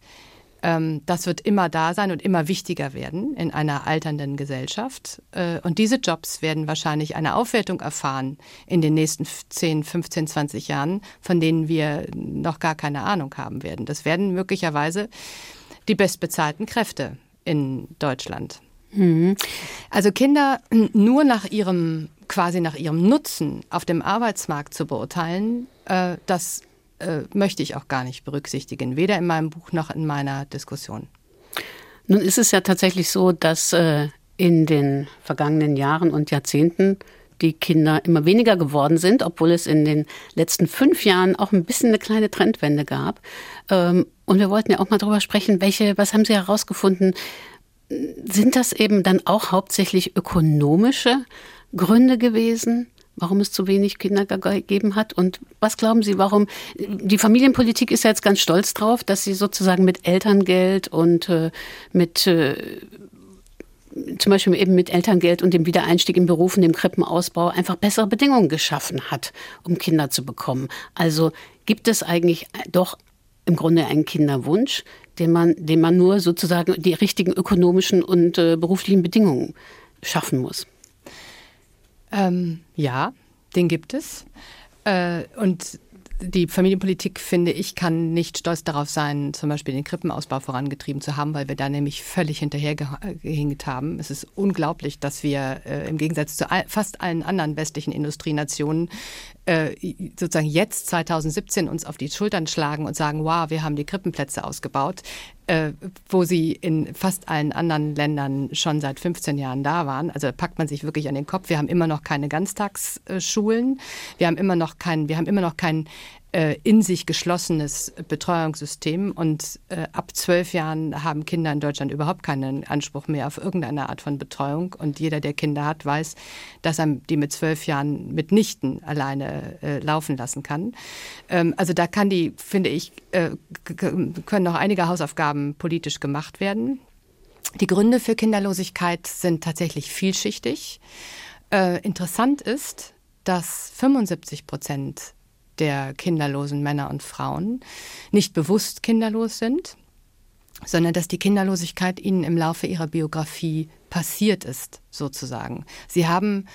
ähm, das wird immer da sein und immer wichtiger werden in einer alternden Gesellschaft. Äh, und diese Jobs werden wahrscheinlich eine Aufwertung erfahren in den nächsten 10, 15, 20 Jahren, von denen wir noch gar keine Ahnung haben werden. Das werden möglicherweise die bestbezahlten Kräfte in Deutschland. Mhm. Also Kinder nur nach ihrem quasi nach ihrem Nutzen auf dem Arbeitsmarkt zu beurteilen, äh, das äh, möchte ich auch gar nicht berücksichtigen, weder in meinem Buch noch in meiner Diskussion. Nun ist es ja tatsächlich so, dass äh, in den vergangenen Jahren und Jahrzehnten die Kinder immer weniger geworden sind, obwohl es in den letzten fünf Jahren auch ein bisschen eine kleine Trendwende gab. Ähm, und wir wollten ja auch mal darüber sprechen, welche, was haben Sie herausgefunden? Sind das eben dann auch hauptsächlich ökonomische Gründe gewesen? warum es zu wenig Kinder gegeben hat. Und was glauben Sie, warum? Die Familienpolitik ist ja jetzt ganz stolz drauf, dass sie sozusagen mit Elterngeld und äh, mit äh, zum Beispiel eben mit Elterngeld und dem Wiedereinstieg in Berufen, dem Krippenausbau einfach bessere Bedingungen geschaffen hat, um Kinder zu bekommen. Also gibt es eigentlich doch im Grunde einen Kinderwunsch, den man, den man nur sozusagen die richtigen ökonomischen und äh, beruflichen Bedingungen schaffen muss. Ähm, ja, den gibt es. Äh, und die Familienpolitik, finde ich, kann nicht stolz darauf sein, zum Beispiel den Krippenausbau vorangetrieben zu haben, weil wir da nämlich völlig hinterhergehinkt haben. Es ist unglaublich, dass wir äh, im Gegensatz zu all, fast allen anderen westlichen Industrienationen äh, sozusagen jetzt 2017 uns auf die Schultern schlagen und sagen, wow, wir haben die Krippenplätze ausgebaut äh, wo sie in fast allen anderen Ländern schon seit 15 Jahren da waren. Also packt man sich wirklich an den Kopf. Wir haben immer noch keine Ganztagsschulen. Wir haben immer noch kein, wir haben immer noch kein äh, in sich geschlossenes Betreuungssystem und äh, ab zwölf Jahren haben Kinder in Deutschland überhaupt keinen Anspruch mehr auf irgendeine Art von Betreuung und jeder, der Kinder hat, weiß, dass er die mit zwölf Jahren mitnichten alleine äh, laufen lassen kann. Ähm, also da kann die, finde ich, äh, können noch einige Hausaufgaben politisch gemacht werden. Die Gründe für Kinderlosigkeit sind tatsächlich vielschichtig. Äh, interessant ist, dass 75 Prozent der kinderlosen Männer und Frauen nicht bewusst kinderlos sind, sondern dass die Kinderlosigkeit ihnen im Laufe ihrer Biografie passiert ist, sozusagen. Sie haben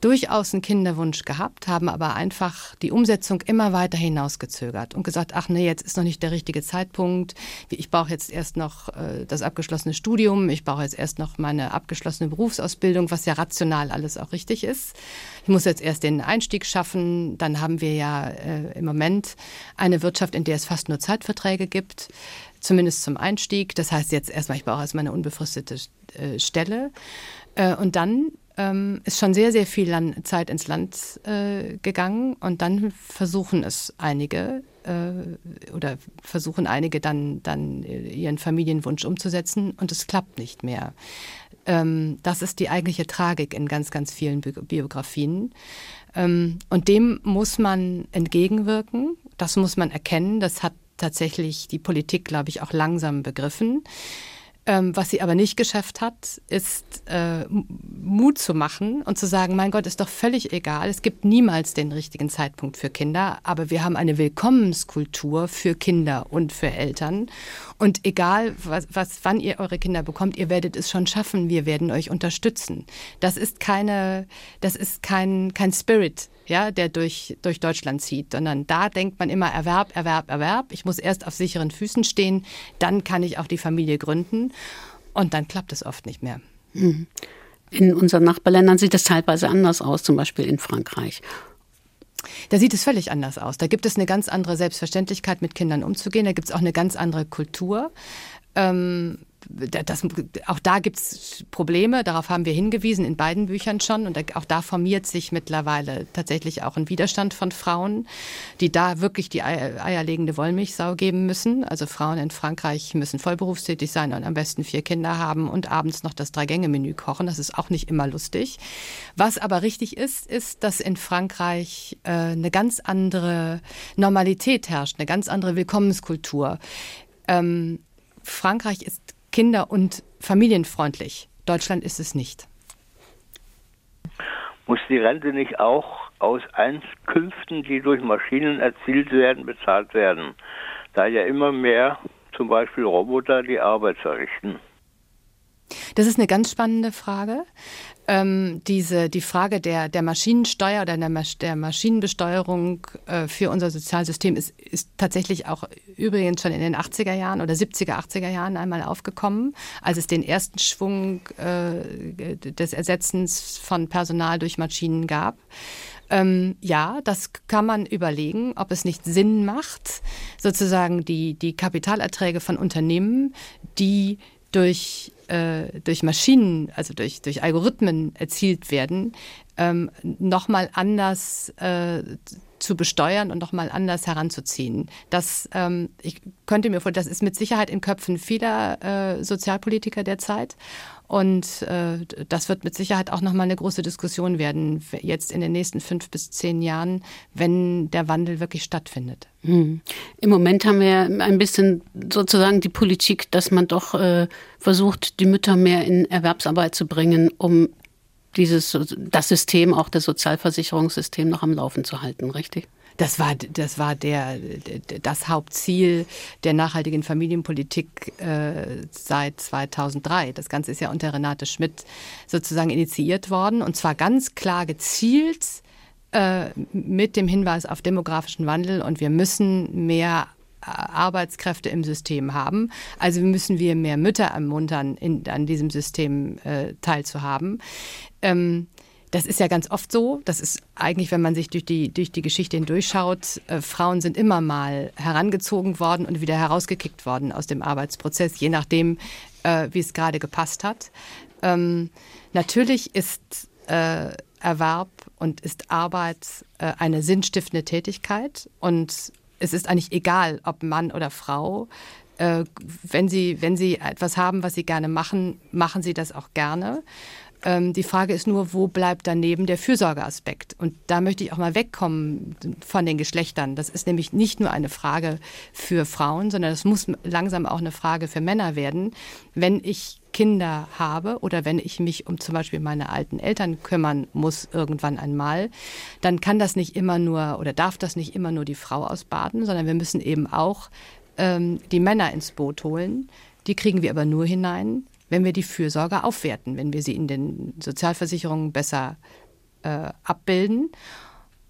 durchaus einen Kinderwunsch gehabt, haben aber einfach die Umsetzung immer weiter hinausgezögert und gesagt, ach nee, jetzt ist noch nicht der richtige Zeitpunkt. Ich brauche jetzt erst noch äh, das abgeschlossene Studium, ich brauche jetzt erst noch meine abgeschlossene Berufsausbildung, was ja rational alles auch richtig ist. Ich muss jetzt erst den Einstieg schaffen. Dann haben wir ja äh, im Moment eine Wirtschaft, in der es fast nur Zeitverträge gibt zumindest zum Einstieg. Das heißt jetzt erstmal, ich brauche erstmal eine unbefristete äh, Stelle. Äh, und dann ähm, ist schon sehr, sehr viel Zeit ins Land äh, gegangen und dann versuchen es einige äh, oder versuchen einige dann, dann ihren Familienwunsch umzusetzen und es klappt nicht mehr. Ähm, das ist die eigentliche Tragik in ganz, ganz vielen Bi Biografien. Ähm, und dem muss man entgegenwirken, das muss man erkennen, das hat tatsächlich die Politik, glaube ich, auch langsam begriffen. Ähm, was sie aber nicht geschafft hat, ist äh, Mut zu machen und zu sagen, mein Gott, ist doch völlig egal. Es gibt niemals den richtigen Zeitpunkt für Kinder, aber wir haben eine Willkommenskultur für Kinder und für Eltern. Und egal, was, was, wann ihr eure Kinder bekommt, ihr werdet es schon schaffen. Wir werden euch unterstützen. Das ist keine, das ist kein, kein Spirit ja, der durch, durch Deutschland zieht, sondern da denkt man immer Erwerb, Erwerb, Erwerb. Ich muss erst auf sicheren Füßen stehen, dann kann ich auch die Familie gründen und dann klappt es oft nicht mehr. Mhm. In unseren Nachbarländern sieht es teilweise anders aus, zum Beispiel in Frankreich. Da sieht es völlig anders aus. Da gibt es eine ganz andere Selbstverständlichkeit, mit Kindern umzugehen. Da gibt es auch eine ganz andere Kultur. Ähm, das, auch da gibt es Probleme, darauf haben wir hingewiesen in beiden Büchern schon. Und auch da formiert sich mittlerweile tatsächlich auch ein Widerstand von Frauen, die da wirklich die eierlegende Wollmilchsau geben müssen. Also Frauen in Frankreich müssen vollberufstätig sein und am besten vier Kinder haben und abends noch das Drei-Gänge-Menü kochen. Das ist auch nicht immer lustig. Was aber richtig ist, ist, dass in Frankreich äh, eine ganz andere Normalität herrscht, eine ganz andere Willkommenskultur. Ähm, Frankreich ist kinder- und familienfreundlich. Deutschland ist es nicht. Muss die Rente nicht auch aus Einkünften, die durch Maschinen erzielt werden, bezahlt werden? Da ja immer mehr zum Beispiel Roboter die Arbeit verrichten. Das ist eine ganz spannende Frage ähm, diese, die Frage der, der Maschinensteuer oder der, der Maschinenbesteuerung äh, für unser Sozialsystem ist, ist tatsächlich auch übrigens schon in den 80er Jahren oder 70er, 80er Jahren einmal aufgekommen, als es den ersten Schwung äh, des Ersetzens von Personal durch Maschinen gab. Ähm, ja, das kann man überlegen, ob es nicht Sinn macht, sozusagen die, die Kapitalerträge von Unternehmen, die durch äh, durch Maschinen, also durch, durch Algorithmen erzielt werden, ähm, nochmal anders äh, zu besteuern und nochmal anders heranzuziehen. Das, ähm, ich könnte mir vorstellen, das ist mit Sicherheit in Köpfen vieler äh, Sozialpolitiker derzeit. Und äh, das wird mit Sicherheit auch nochmal eine große Diskussion werden, jetzt in den nächsten fünf bis zehn Jahren, wenn der Wandel wirklich stattfindet. Hm. Im Moment haben wir ein bisschen sozusagen die Politik, dass man doch äh, versucht, die Mütter mehr in Erwerbsarbeit zu bringen, um dieses das System, auch das Sozialversicherungssystem noch am Laufen zu halten, richtig? Das war, das war der, das Hauptziel der nachhaltigen Familienpolitik äh, seit 2003. Das Ganze ist ja unter Renate Schmidt sozusagen initiiert worden und zwar ganz klar gezielt äh, mit dem Hinweis auf demografischen Wandel und wir müssen mehr Arbeitskräfte im System haben. Also müssen wir mehr Mütter ermuntern, in, an diesem System äh, teilzuhaben. Ähm, das ist ja ganz oft so. Das ist eigentlich, wenn man sich durch die, durch die Geschichte hindurchschaut, äh, Frauen sind immer mal herangezogen worden und wieder herausgekickt worden aus dem Arbeitsprozess, je nachdem, äh, wie es gerade gepasst hat. Ähm, natürlich ist äh, Erwerb und ist Arbeit äh, eine sinnstiftende Tätigkeit und es ist eigentlich egal, ob Mann oder Frau. Äh, wenn, sie, wenn sie etwas haben, was sie gerne machen, machen sie das auch gerne. Ähm, die Frage ist nur, wo bleibt daneben der Fürsorgeaspekt? Und da möchte ich auch mal wegkommen von den Geschlechtern. Das ist nämlich nicht nur eine Frage für Frauen, sondern es muss langsam auch eine Frage für Männer werden. Wenn ich Kinder habe oder wenn ich mich um zum Beispiel meine alten Eltern kümmern muss irgendwann einmal, dann kann das nicht immer nur oder darf das nicht immer nur die Frau ausbaden, sondern wir müssen eben auch ähm, die Männer ins Boot holen. Die kriegen wir aber nur hinein, wenn wir die Fürsorge aufwerten, wenn wir sie in den Sozialversicherungen besser äh, abbilden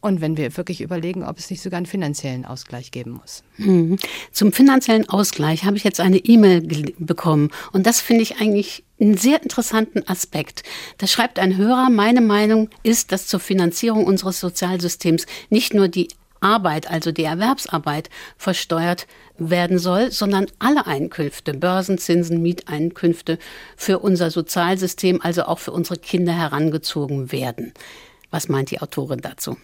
und wenn wir wirklich überlegen, ob es nicht sogar einen finanziellen Ausgleich geben muss. Mhm. Zum finanziellen Ausgleich habe ich jetzt eine E-Mail bekommen und das finde ich eigentlich einen sehr interessanten Aspekt. Da schreibt ein Hörer, meine Meinung ist, dass zur Finanzierung unseres Sozialsystems nicht nur die Arbeit, also die Erwerbsarbeit, versteuert werden soll, sondern alle Einkünfte, Börsenzinsen, Mieteinkünfte für unser Sozialsystem, also auch für unsere Kinder herangezogen werden. Was meint die Autorin dazu?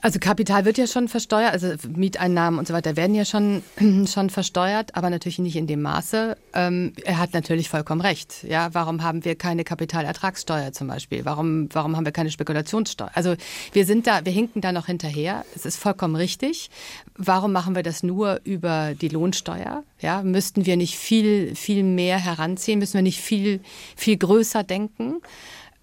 Also Kapital wird ja schon versteuert, also Mieteinnahmen und so weiter werden ja schon, schon versteuert, aber natürlich nicht in dem Maße. Ähm, er hat natürlich vollkommen recht. Ja, warum haben wir keine Kapitalertragssteuer zum Beispiel? Warum, warum haben wir keine Spekulationssteuer? Also wir sind da, wir hinken da noch hinterher. Es ist vollkommen richtig. Warum machen wir das nur über die Lohnsteuer? Ja, müssten wir nicht viel, viel mehr heranziehen? Müssen wir nicht viel, viel größer denken?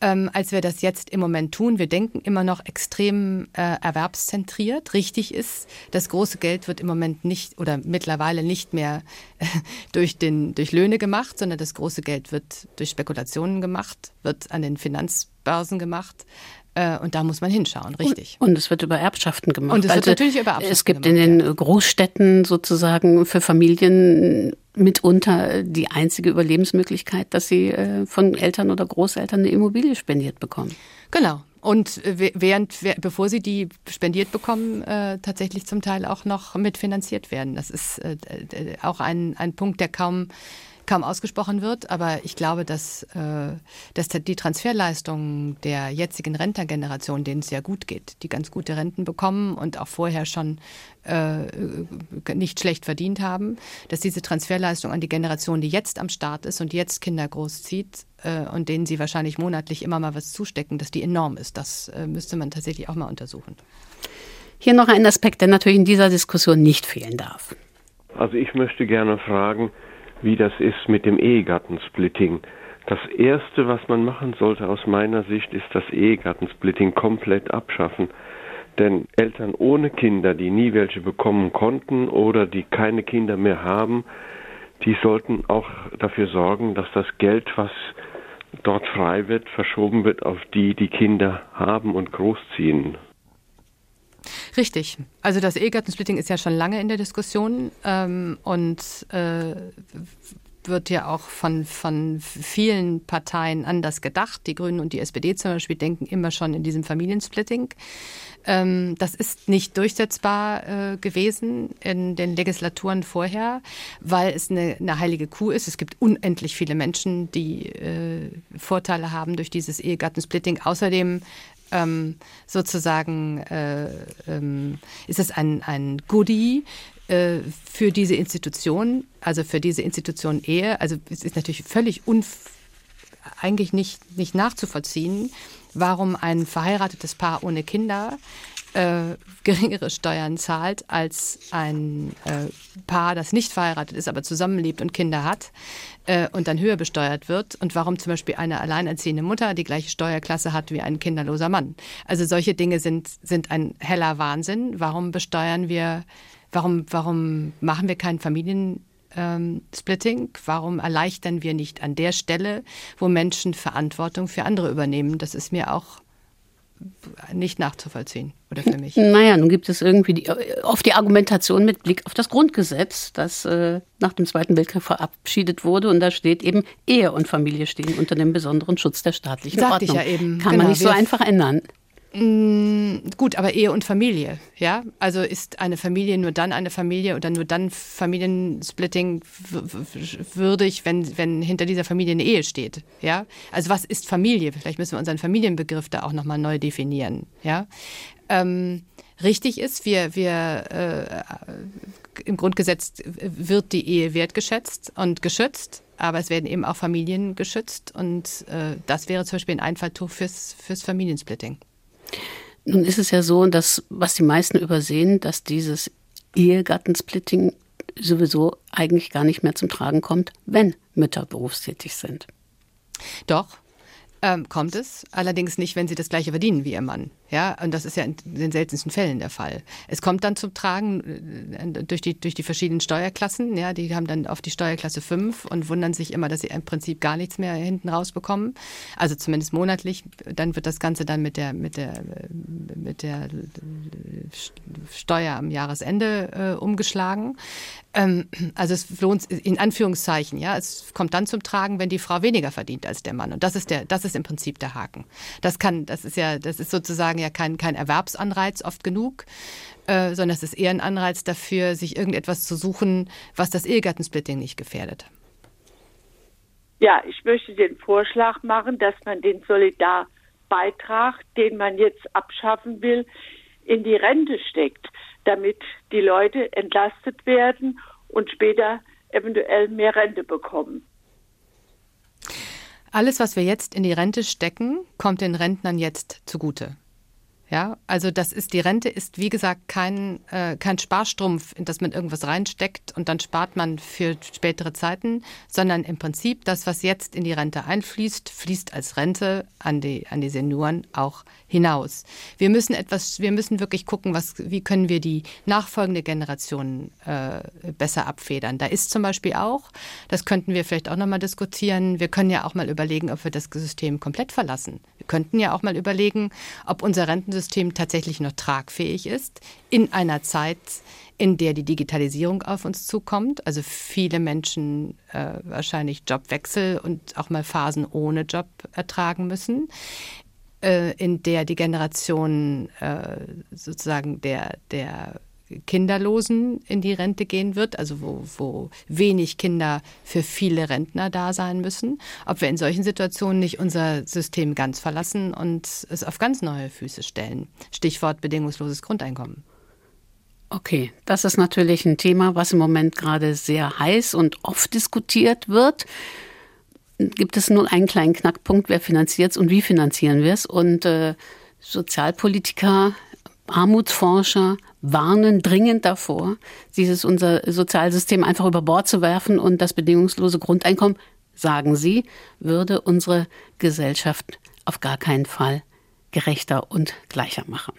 Ähm, als wir das jetzt im Moment tun. Wir denken immer noch extrem äh, erwerbszentriert. Richtig ist, das große Geld wird im Moment nicht oder mittlerweile nicht mehr äh, durch, den, durch Löhne gemacht, sondern das große Geld wird durch Spekulationen gemacht, wird an den Finanzbörsen gemacht. Äh, und da muss man hinschauen, richtig. Und, und, es wird über Erbschaften gemacht. Und es wird also natürlich über Erbschaften Es gibt gemacht, in den Großstädten sozusagen für Familien mitunter die einzige Überlebensmöglichkeit, dass sie äh, von Eltern oder Großeltern eine Immobilie spendiert bekommen. Genau. Und während, bevor sie die spendiert bekommen, äh, tatsächlich zum Teil auch noch mitfinanziert werden. Das ist äh, auch ein, ein Punkt, der kaum kaum ausgesprochen wird. Aber ich glaube, dass, äh, dass die Transferleistungen der jetzigen Rentnergeneration, denen es sehr gut geht, die ganz gute Renten bekommen und auch vorher schon äh, nicht schlecht verdient haben, dass diese Transferleistung an die Generation, die jetzt am Start ist und jetzt Kinder großzieht äh, und denen sie wahrscheinlich monatlich immer mal was zustecken, dass die enorm ist. Das äh, müsste man tatsächlich auch mal untersuchen. Hier noch ein Aspekt, der natürlich in dieser Diskussion nicht fehlen darf. Also ich möchte gerne fragen, wie das ist mit dem Ehegattensplitting. Das Erste, was man machen sollte aus meiner Sicht, ist das Ehegattensplitting komplett abschaffen. Denn Eltern ohne Kinder, die nie welche bekommen konnten oder die keine Kinder mehr haben, die sollten auch dafür sorgen, dass das Geld, was dort frei wird, verschoben wird auf die, die Kinder haben und großziehen. Richtig. Also das Ehegattensplitting ist ja schon lange in der Diskussion ähm, und äh, wird ja auch von, von vielen Parteien anders gedacht. Die Grünen und die SPD zum Beispiel denken immer schon in diesem Familiensplitting. Ähm, das ist nicht durchsetzbar äh, gewesen in den Legislaturen vorher, weil es eine, eine, heilige Kuh ist. Es gibt unendlich viele Menschen, die äh, Vorteile haben durch dieses Ehegattensplitting. Außerdem ähm, sozusagen äh, ähm, ist es ein, ein Goodie äh, für diese Institution, also für diese Institution Ehe. Also es ist natürlich völlig eigentlich nicht, nicht nachzuvollziehen, warum ein verheiratetes Paar ohne Kinder äh, geringere Steuern zahlt als ein äh, Paar, das nicht verheiratet ist, aber zusammenlebt und Kinder hat äh, und dann höher besteuert wird und warum zum Beispiel eine alleinerziehende Mutter die gleiche Steuerklasse hat wie ein kinderloser Mann. Also solche Dinge sind, sind ein heller Wahnsinn. Warum besteuern wir, warum, warum machen wir kein Familien ähm? Warum erleichtern wir nicht an der Stelle, wo Menschen Verantwortung für andere übernehmen? Das ist mir auch nicht nachzuvollziehen oder für mich. Naja, nun gibt es irgendwie die, oft die Argumentation mit Blick auf das Grundgesetz, das äh, nach dem Zweiten Weltkrieg verabschiedet wurde und da steht eben Ehe und Familie stehen unter dem besonderen Schutz der staatlichen Sagte Ordnung. Ich ja eben. Kann genau, man nicht so einfach ändern. Mm, gut, aber Ehe und Familie, ja? Also ist eine Familie nur dann eine Familie oder nur dann Familiensplitting würdig, wenn, wenn hinter dieser Familie eine Ehe steht, ja? Also was ist Familie? Vielleicht müssen wir unseren Familienbegriff da auch nochmal neu definieren, ja? Ähm, richtig ist, wir, wir äh, im Grundgesetz wird die Ehe wertgeschätzt und geschützt, aber es werden eben auch Familien geschützt und äh, das wäre zum Beispiel ein Einfalltuch fürs, fürs Familiensplitting. Nun ist es ja so, dass, was die meisten übersehen, dass dieses Ehegattensplitting sowieso eigentlich gar nicht mehr zum Tragen kommt, wenn Mütter berufstätig sind. Doch, ähm, kommt es, allerdings nicht, wenn sie das gleiche verdienen wie ihr Mann. Ja, und das ist ja in den seltensten Fällen der Fall. Es kommt dann zum Tragen äh, durch die, durch die verschiedenen Steuerklassen. Ja, die haben dann auf die Steuerklasse 5 und wundern sich immer, dass sie im Prinzip gar nichts mehr hinten rausbekommen. Also zumindest monatlich. Dann wird das Ganze dann mit der, mit der, mit der Steuer am Jahresende äh, umgeschlagen. Ähm, also es lohnt in Anführungszeichen, ja, es kommt dann zum Tragen, wenn die Frau weniger verdient als der Mann. Und das ist der, das ist im Prinzip der Haken. Das kann, das ist ja, das ist sozusagen sozusagen ja kein, kein Erwerbsanreiz oft genug, äh, sondern es ist eher ein Anreiz dafür, sich irgendetwas zu suchen, was das Ehegattensplitting nicht gefährdet. Ja, ich möchte den Vorschlag machen, dass man den Solidarbeitrag, den man jetzt abschaffen will, in die Rente steckt, damit die Leute entlastet werden und später eventuell mehr Rente bekommen. Alles, was wir jetzt in die Rente stecken, kommt den Rentnern jetzt zugute. Ja, also das ist die Rente ist wie gesagt kein äh, kein Sparstrumpf, in das man irgendwas reinsteckt und dann spart man für spätere Zeiten, sondern im Prinzip das, was jetzt in die Rente einfließt, fließt als Rente an die an die Senioren auch hinaus. Wir müssen etwas, wir müssen wirklich gucken, was wie können wir die nachfolgende Generation äh, besser abfedern. Da ist zum Beispiel auch, das könnten wir vielleicht auch noch mal diskutieren. Wir können ja auch mal überlegen, ob wir das System komplett verlassen. Wir könnten ja auch mal überlegen, ob unser Renten System tatsächlich noch tragfähig ist in einer Zeit, in der die Digitalisierung auf uns zukommt. Also viele Menschen äh, wahrscheinlich Jobwechsel und auch mal Phasen ohne Job ertragen müssen, äh, in der die Generation äh, sozusagen der, der Kinderlosen in die Rente gehen wird, also wo, wo wenig Kinder für viele Rentner da sein müssen, ob wir in solchen Situationen nicht unser System ganz verlassen und es auf ganz neue Füße stellen. Stichwort bedingungsloses Grundeinkommen. Okay, das ist natürlich ein Thema, was im Moment gerade sehr heiß und oft diskutiert wird. Gibt es nur einen kleinen Knackpunkt, wer finanziert es und wie finanzieren wir es? Und äh, Sozialpolitiker, Armutsforscher warnen dringend davor, dieses unser Sozialsystem einfach über Bord zu werfen und das bedingungslose Grundeinkommen, sagen sie, würde unsere Gesellschaft auf gar keinen Fall gerechter und gleicher machen.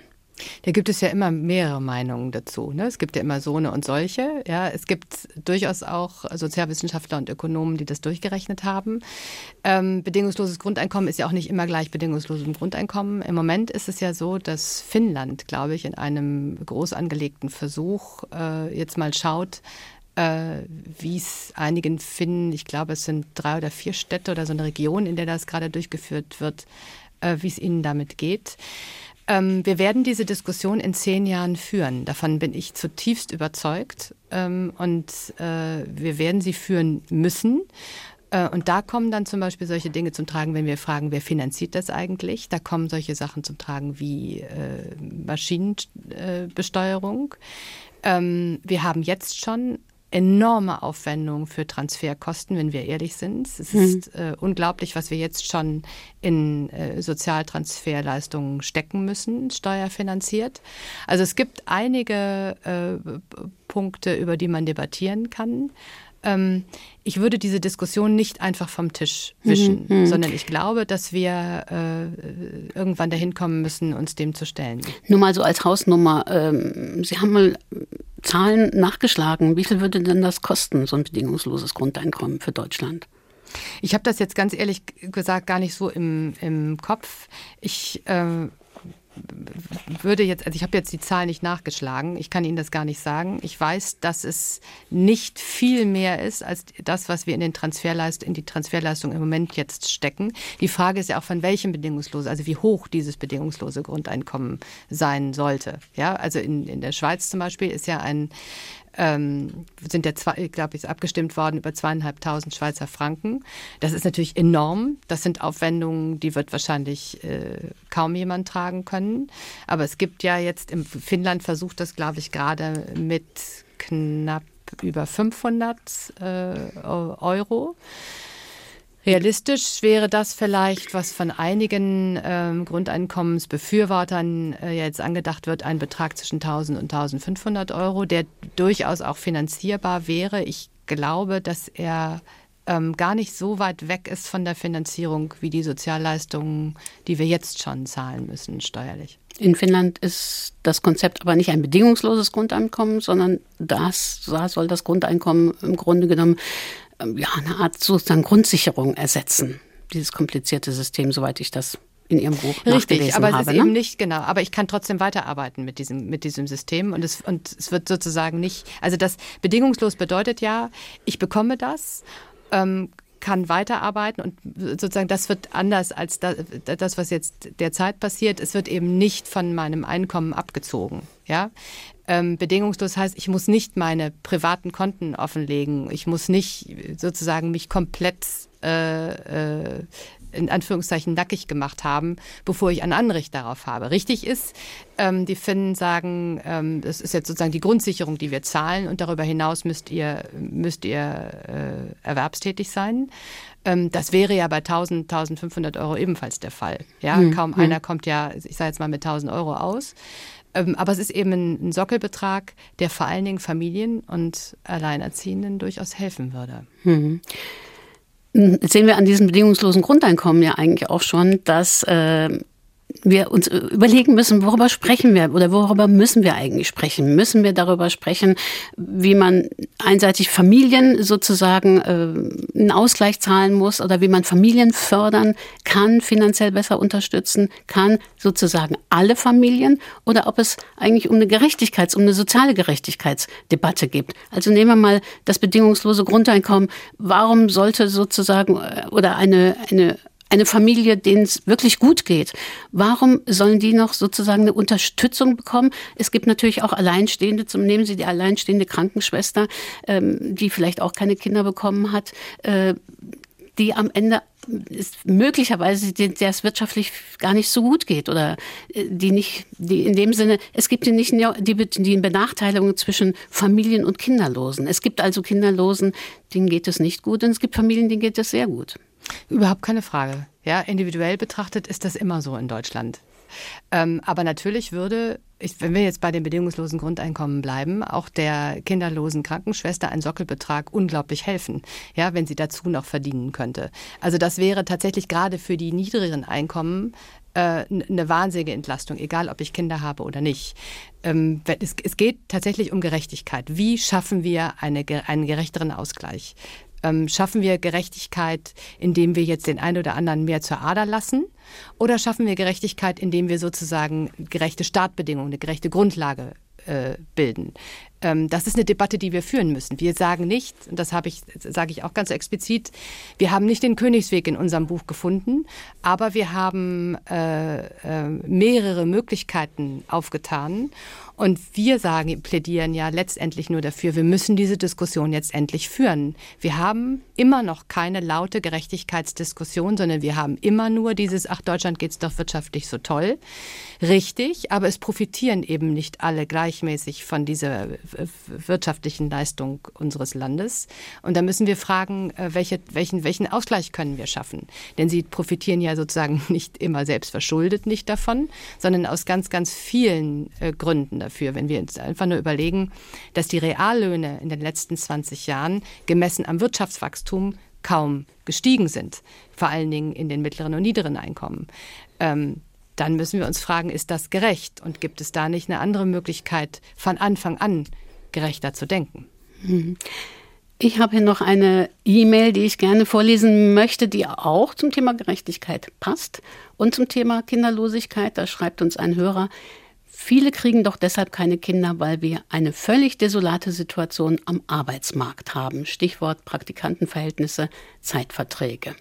Da gibt es ja immer mehrere Meinungen dazu. Ne? Es gibt ja immer so eine und solche. Ja, es gibt durchaus auch Sozialwissenschaftler und Ökonomen, die das durchgerechnet haben. Ähm, bedingungsloses Grundeinkommen ist ja auch nicht immer gleich bedingungslosem Grundeinkommen. Im Moment ist es ja so, dass Finnland, glaube ich, in einem groß angelegten Versuch äh, jetzt mal schaut, äh, wie es einigen Finnen, ich glaube, es sind drei oder vier Städte oder so eine Region, in der das gerade durchgeführt wird, äh, wie es ihnen damit geht. Ähm, wir werden diese Diskussion in zehn Jahren führen. Davon bin ich zutiefst überzeugt. Ähm, und äh, wir werden sie führen müssen. Äh, und da kommen dann zum Beispiel solche Dinge zum Tragen, wenn wir fragen, wer finanziert das eigentlich? Da kommen solche Sachen zum Tragen wie äh, Maschinenbesteuerung. Ähm, wir haben jetzt schon enorme Aufwendung für Transferkosten, wenn wir ehrlich sind. Es mhm. ist äh, unglaublich, was wir jetzt schon in äh, Sozialtransferleistungen stecken müssen, steuerfinanziert. Also es gibt einige äh, Punkte, über die man debattieren kann. Ähm, ich würde diese Diskussion nicht einfach vom Tisch wischen, mhm, mhm. sondern ich glaube, dass wir äh, irgendwann dahin kommen müssen, uns dem zu stellen. Nur mal so als Hausnummer. Ähm, Sie haben mal Zahlen nachgeschlagen. Wie viel würde denn das kosten, so ein bedingungsloses Grundeinkommen für Deutschland? Ich habe das jetzt ganz ehrlich gesagt gar nicht so im, im Kopf. Ich äh, würde jetzt, also ich habe jetzt die Zahl nicht nachgeschlagen, ich kann Ihnen das gar nicht sagen. Ich weiß, dass es nicht viel mehr ist als das, was wir in, den Transferleist in die Transferleistung im Moment jetzt stecken. Die Frage ist ja auch, von welchem bedingungslosen, also wie hoch dieses bedingungslose Grundeinkommen sein sollte. Ja, also in, in der Schweiz zum Beispiel ist ja ein ähm, sind ja, zwei, glaube ich, abgestimmt worden über zweieinhalbtausend Schweizer Franken. Das ist natürlich enorm. Das sind Aufwendungen, die wird wahrscheinlich äh, kaum jemand tragen können. Aber es gibt ja jetzt, im Finnland versucht das, glaube ich, gerade mit knapp über 500 äh, Euro. Realistisch wäre das vielleicht, was von einigen ähm, Grundeinkommensbefürwortern äh, jetzt angedacht wird, ein Betrag zwischen 1000 und 1500 Euro, der durchaus auch finanzierbar wäre. Ich glaube, dass er ähm, gar nicht so weit weg ist von der Finanzierung wie die Sozialleistungen, die wir jetzt schon zahlen müssen steuerlich. In Finnland ist das Konzept aber nicht ein bedingungsloses Grundeinkommen, sondern das, da soll das Grundeinkommen im Grunde genommen ja, eine Art sozusagen Grundsicherung ersetzen. Dieses komplizierte System, soweit ich das in Ihrem Buch Richtig, aber habe, es ist ne? eben nicht genau. Aber ich kann trotzdem weiterarbeiten mit diesem mit diesem System und es und es wird sozusagen nicht. Also das bedingungslos bedeutet ja, ich bekomme das. Ähm, kann weiterarbeiten und sozusagen das wird anders als das, das, was jetzt derzeit passiert. Es wird eben nicht von meinem Einkommen abgezogen. Ja, ähm, bedingungslos heißt, ich muss nicht meine privaten Konten offenlegen. Ich muss nicht sozusagen mich komplett äh, äh, in Anführungszeichen nackig gemacht haben, bevor ich ein Anrecht darauf habe. Richtig ist, ähm, die Finnen sagen, ähm, das ist jetzt sozusagen die Grundsicherung, die wir zahlen und darüber hinaus müsst ihr, müsst ihr äh, erwerbstätig sein. Ähm, das wäre ja bei 1000, 1500 Euro ebenfalls der Fall. Ja, mhm. kaum einer kommt ja, ich sage jetzt mal mit 1000 Euro aus. Ähm, aber es ist eben ein, Sockelbetrag, der vor allen Dingen Familien und Alleinerziehenden durchaus helfen würde. Mhm. Sehen wir an diesem bedingungslosen Grundeinkommen ja eigentlich auch schon, dass äh, wir uns äh, überlegen müssen, worüber sprechen wir oder worüber müssen wir eigentlich sprechen? Müssen wir darüber sprechen, wie man einseitig Familien sozusagen äh, einen Ausgleich zahlen muss oder wie man Familien fördern kann, finanziell besser unterstützen kann, sozusagen alle Familien oder ob es eigentlich um eine Gerechtigkeits-, um eine soziale Gerechtigkeitsdebatte gibt. Also nehmen wir mal das bedingungslose Grundeinkommen. Warum sollte sozusagen äh, oder eine, eine eine Familie, denen es wirklich gut geht, warum sollen die noch sozusagen eine Unterstützung bekommen? Es gibt natürlich auch Alleinstehende, zum nehmen Sie die alleinstehende Krankenschwester, ähm, die vielleicht auch keine Kinder bekommen hat, äh, die am Ende ist möglicherweise der es wirtschaftlich gar nicht so gut geht oder äh, die nicht, die in dem Sinne, es gibt die nicht die, die Benachteiligung zwischen Familien und Kinderlosen. Es gibt also Kinderlosen, denen geht es nicht gut und es gibt Familien, denen geht es sehr gut. Überhaupt keine Frage. Ja, individuell betrachtet ist das immer so in Deutschland. Ähm, aber natürlich würde, ich, wenn wir jetzt bei dem bedingungslosen Grundeinkommen bleiben, auch der kinderlosen Krankenschwester ein Sockelbetrag unglaublich helfen, ja, wenn sie dazu noch verdienen könnte. Also das wäre tatsächlich gerade für die niedrigeren Einkommen äh, eine wahnsinnige Entlastung, egal ob ich Kinder habe oder nicht. Ähm, es, es, geht tatsächlich um Gerechtigkeit. Wie schaffen wir eine, einen gerechteren Ausgleich? Ähm, schaffen wir Gerechtigkeit, indem wir jetzt den einen oder anderen mehr zur Ader lassen? Oder schaffen wir Gerechtigkeit, indem wir sozusagen gerechte Startbedingungen, eine gerechte Grundlage äh, bilden? Ähm, das ist eine Debatte, die wir führen müssen. Wir sagen nicht, und das habe ich, sage ich auch ganz explizit, wir haben nicht den Königsweg in unserem Buch gefunden, aber wir haben äh, äh, mehrere Möglichkeiten aufgetan. Und wir sagen, plädieren ja letztendlich nur dafür, wir müssen diese Diskussion jetzt endlich führen. Wir haben immer noch keine laute Gerechtigkeitsdiskussion, sondern wir haben immer nur dieses, ach, Deutschland geht es doch wirtschaftlich so toll. Richtig, aber es profitieren eben nicht alle gleichmäßig von dieser wirtschaftlichen Leistung unseres Landes. Und da müssen wir fragen, äh, welche, welchen, welchen Ausgleich können wir schaffen? Denn sie profitieren ja sozusagen nicht immer selbst verschuldet nicht davon, sondern aus ganz, ganz vielen äh, Gründen dafür. Wenn wir uns einfach nur überlegen, dass die Reallöhne in den letzten 20 Jahren gemessen am Wirtschaftswachstum kaum gestiegen sind, vor allen Dingen in den mittleren und niederen Einkommen. Ähm, dann müssen wir uns fragen, ist das gerecht und gibt es da nicht eine andere Möglichkeit, von Anfang an gerechter zu denken? Mhm. Ich habe hier noch eine E-Mail, die ich gerne vorlesen möchte, die auch zum Thema Gerechtigkeit passt und zum Thema Kinderlosigkeit. Da schreibt uns ein Hörer, Viele kriegen doch deshalb keine Kinder, weil wir eine völlig desolate Situation am Arbeitsmarkt haben. Stichwort Praktikantenverhältnisse, Zeitverträge.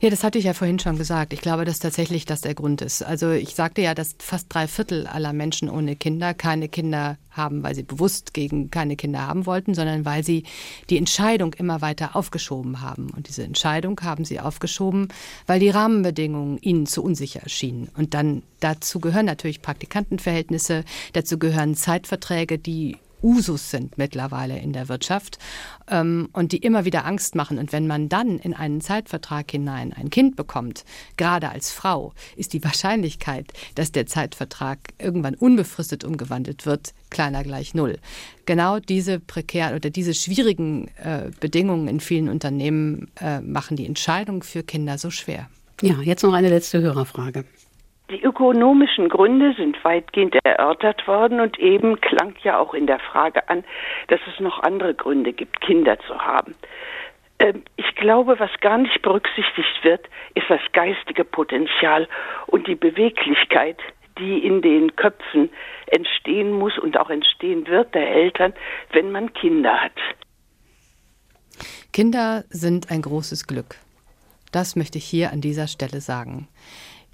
Ja, das hatte ich ja vorhin schon gesagt. Ich glaube, dass tatsächlich das der Grund ist. Also ich sagte ja, dass fast drei Viertel aller Menschen ohne Kinder keine Kinder haben, weil sie bewusst gegen keine Kinder haben wollten, sondern weil sie die Entscheidung immer weiter aufgeschoben haben. Und diese Entscheidung haben sie aufgeschoben, weil die Rahmenbedingungen ihnen zu unsicher erschienen. Und dann dazu gehören natürlich Praktikantenverhältnisse, dazu gehören Zeitverträge, die Usus sind mittlerweile in der Wirtschaft ähm, und die immer wieder Angst machen. Und wenn man dann in einen Zeitvertrag hinein ein Kind bekommt, gerade als Frau, ist die Wahrscheinlichkeit, dass der Zeitvertrag irgendwann unbefristet umgewandelt wird, kleiner gleich null. Genau diese prekären oder diese schwierigen äh, Bedingungen in vielen Unternehmen äh, machen die Entscheidung für Kinder so schwer. Ja, jetzt noch eine letzte Hörerfrage. Die ökonomischen Gründe sind weitgehend erörtert worden und eben klang ja auch in der Frage an, dass es noch andere Gründe gibt, Kinder zu haben. Ähm, ich glaube, was gar nicht berücksichtigt wird, ist das geistige Potenzial und die Beweglichkeit, die in den Köpfen entstehen muss und auch entstehen wird der Eltern, wenn man Kinder hat. Kinder sind ein großes Glück. Das möchte ich hier an dieser Stelle sagen.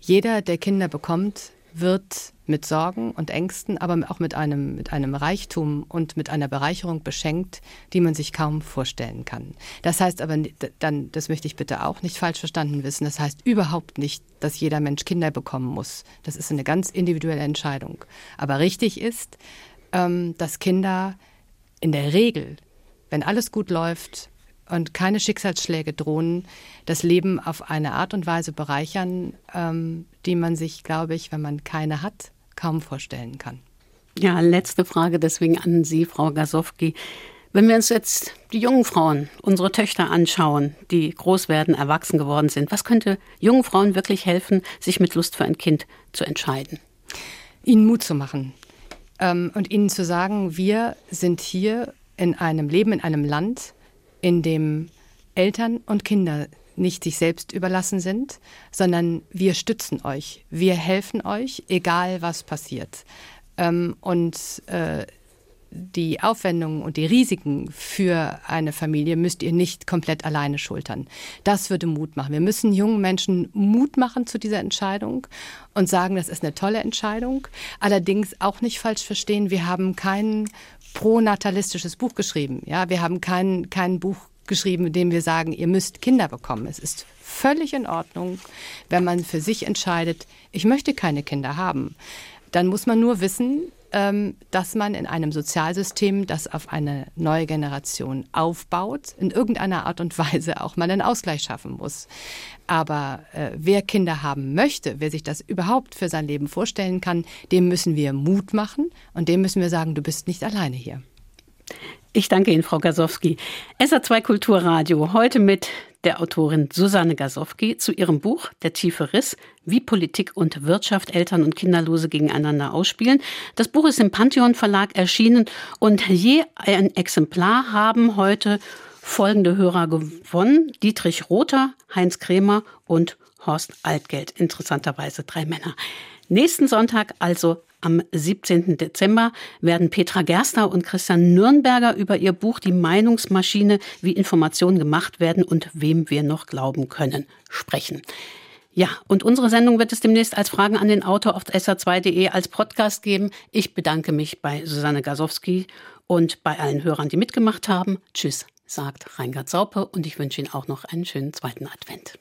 Jeder, der Kinder bekommt, wird mit Sorgen und Ängsten, aber auch mit einem, mit einem Reichtum und mit einer Bereicherung beschenkt, die man sich kaum vorstellen kann. Das heißt aber dann, das möchte ich bitte auch nicht falsch verstanden wissen, das heißt überhaupt nicht, dass jeder Mensch Kinder bekommen muss. Das ist eine ganz individuelle Entscheidung. Aber richtig ist, ähm, dass Kinder in der Regel, wenn alles gut läuft, und keine Schicksalsschläge drohen, das Leben auf eine Art und Weise bereichern, ähm, die man sich, glaube ich, wenn man keine hat, kaum vorstellen kann. Ja, letzte Frage deswegen an Sie, Frau Gasowski. Wenn wir uns jetzt die jungen Frauen, unsere Töchter anschauen, die groß werden, erwachsen geworden sind, was könnte jungen Frauen wirklich helfen, sich mit Lust für ein Kind zu entscheiden? Ihnen Mut zu machen ähm, und ihnen zu sagen, wir sind hier in einem Leben, in einem Land, in dem Eltern und Kinder nicht sich selbst überlassen sind, sondern wir stützen euch, wir helfen euch, egal was passiert. Ähm, und äh, die Aufwendungen und die Risiken für eine Familie müsst ihr nicht komplett alleine schultern. Das würde Mut machen. Wir müssen jungen Menschen Mut machen zu dieser Entscheidung und sagen, das ist eine tolle Entscheidung. Allerdings auch nicht falsch verstehen, wir haben kein pronatalistisches Buch geschrieben. Ja, wir haben kein, kein Buch geschrieben, in dem wir sagen, ihr müsst Kinder bekommen. Es ist völlig in Ordnung, wenn man für sich entscheidet, ich möchte keine Kinder haben. Dann muss man nur wissen, dass man in einem Sozialsystem, das auf eine neue Generation aufbaut, in irgendeiner Art und Weise auch mal einen Ausgleich schaffen muss. Aber äh, wer Kinder haben möchte, wer sich das überhaupt für sein Leben vorstellen kann, dem müssen wir Mut machen und dem müssen wir sagen, du bist nicht alleine hier. Ich danke Ihnen, Frau Gasowski. SA2 Kulturradio, heute mit der Autorin Susanne Gasowski zu ihrem Buch Der tiefe Riss, wie Politik und Wirtschaft Eltern und Kinderlose gegeneinander ausspielen. Das Buch ist im Pantheon Verlag erschienen und je ein Exemplar haben heute folgende Hörer gewonnen. Dietrich Rother, Heinz Krämer und Horst Altgeld. Interessanterweise drei Männer. Nächsten Sonntag also am 17. Dezember werden Petra Gerster und Christian Nürnberger über ihr Buch Die Meinungsmaschine, wie Informationen gemacht werden und wem wir noch glauben können, sprechen. Ja, und unsere Sendung wird es demnächst als Fragen an den Autor auf sr2.de als Podcast geben. Ich bedanke mich bei Susanne Gasowski und bei allen Hörern, die mitgemacht haben. Tschüss, sagt Reingard Saupe und ich wünsche Ihnen auch noch einen schönen zweiten Advent.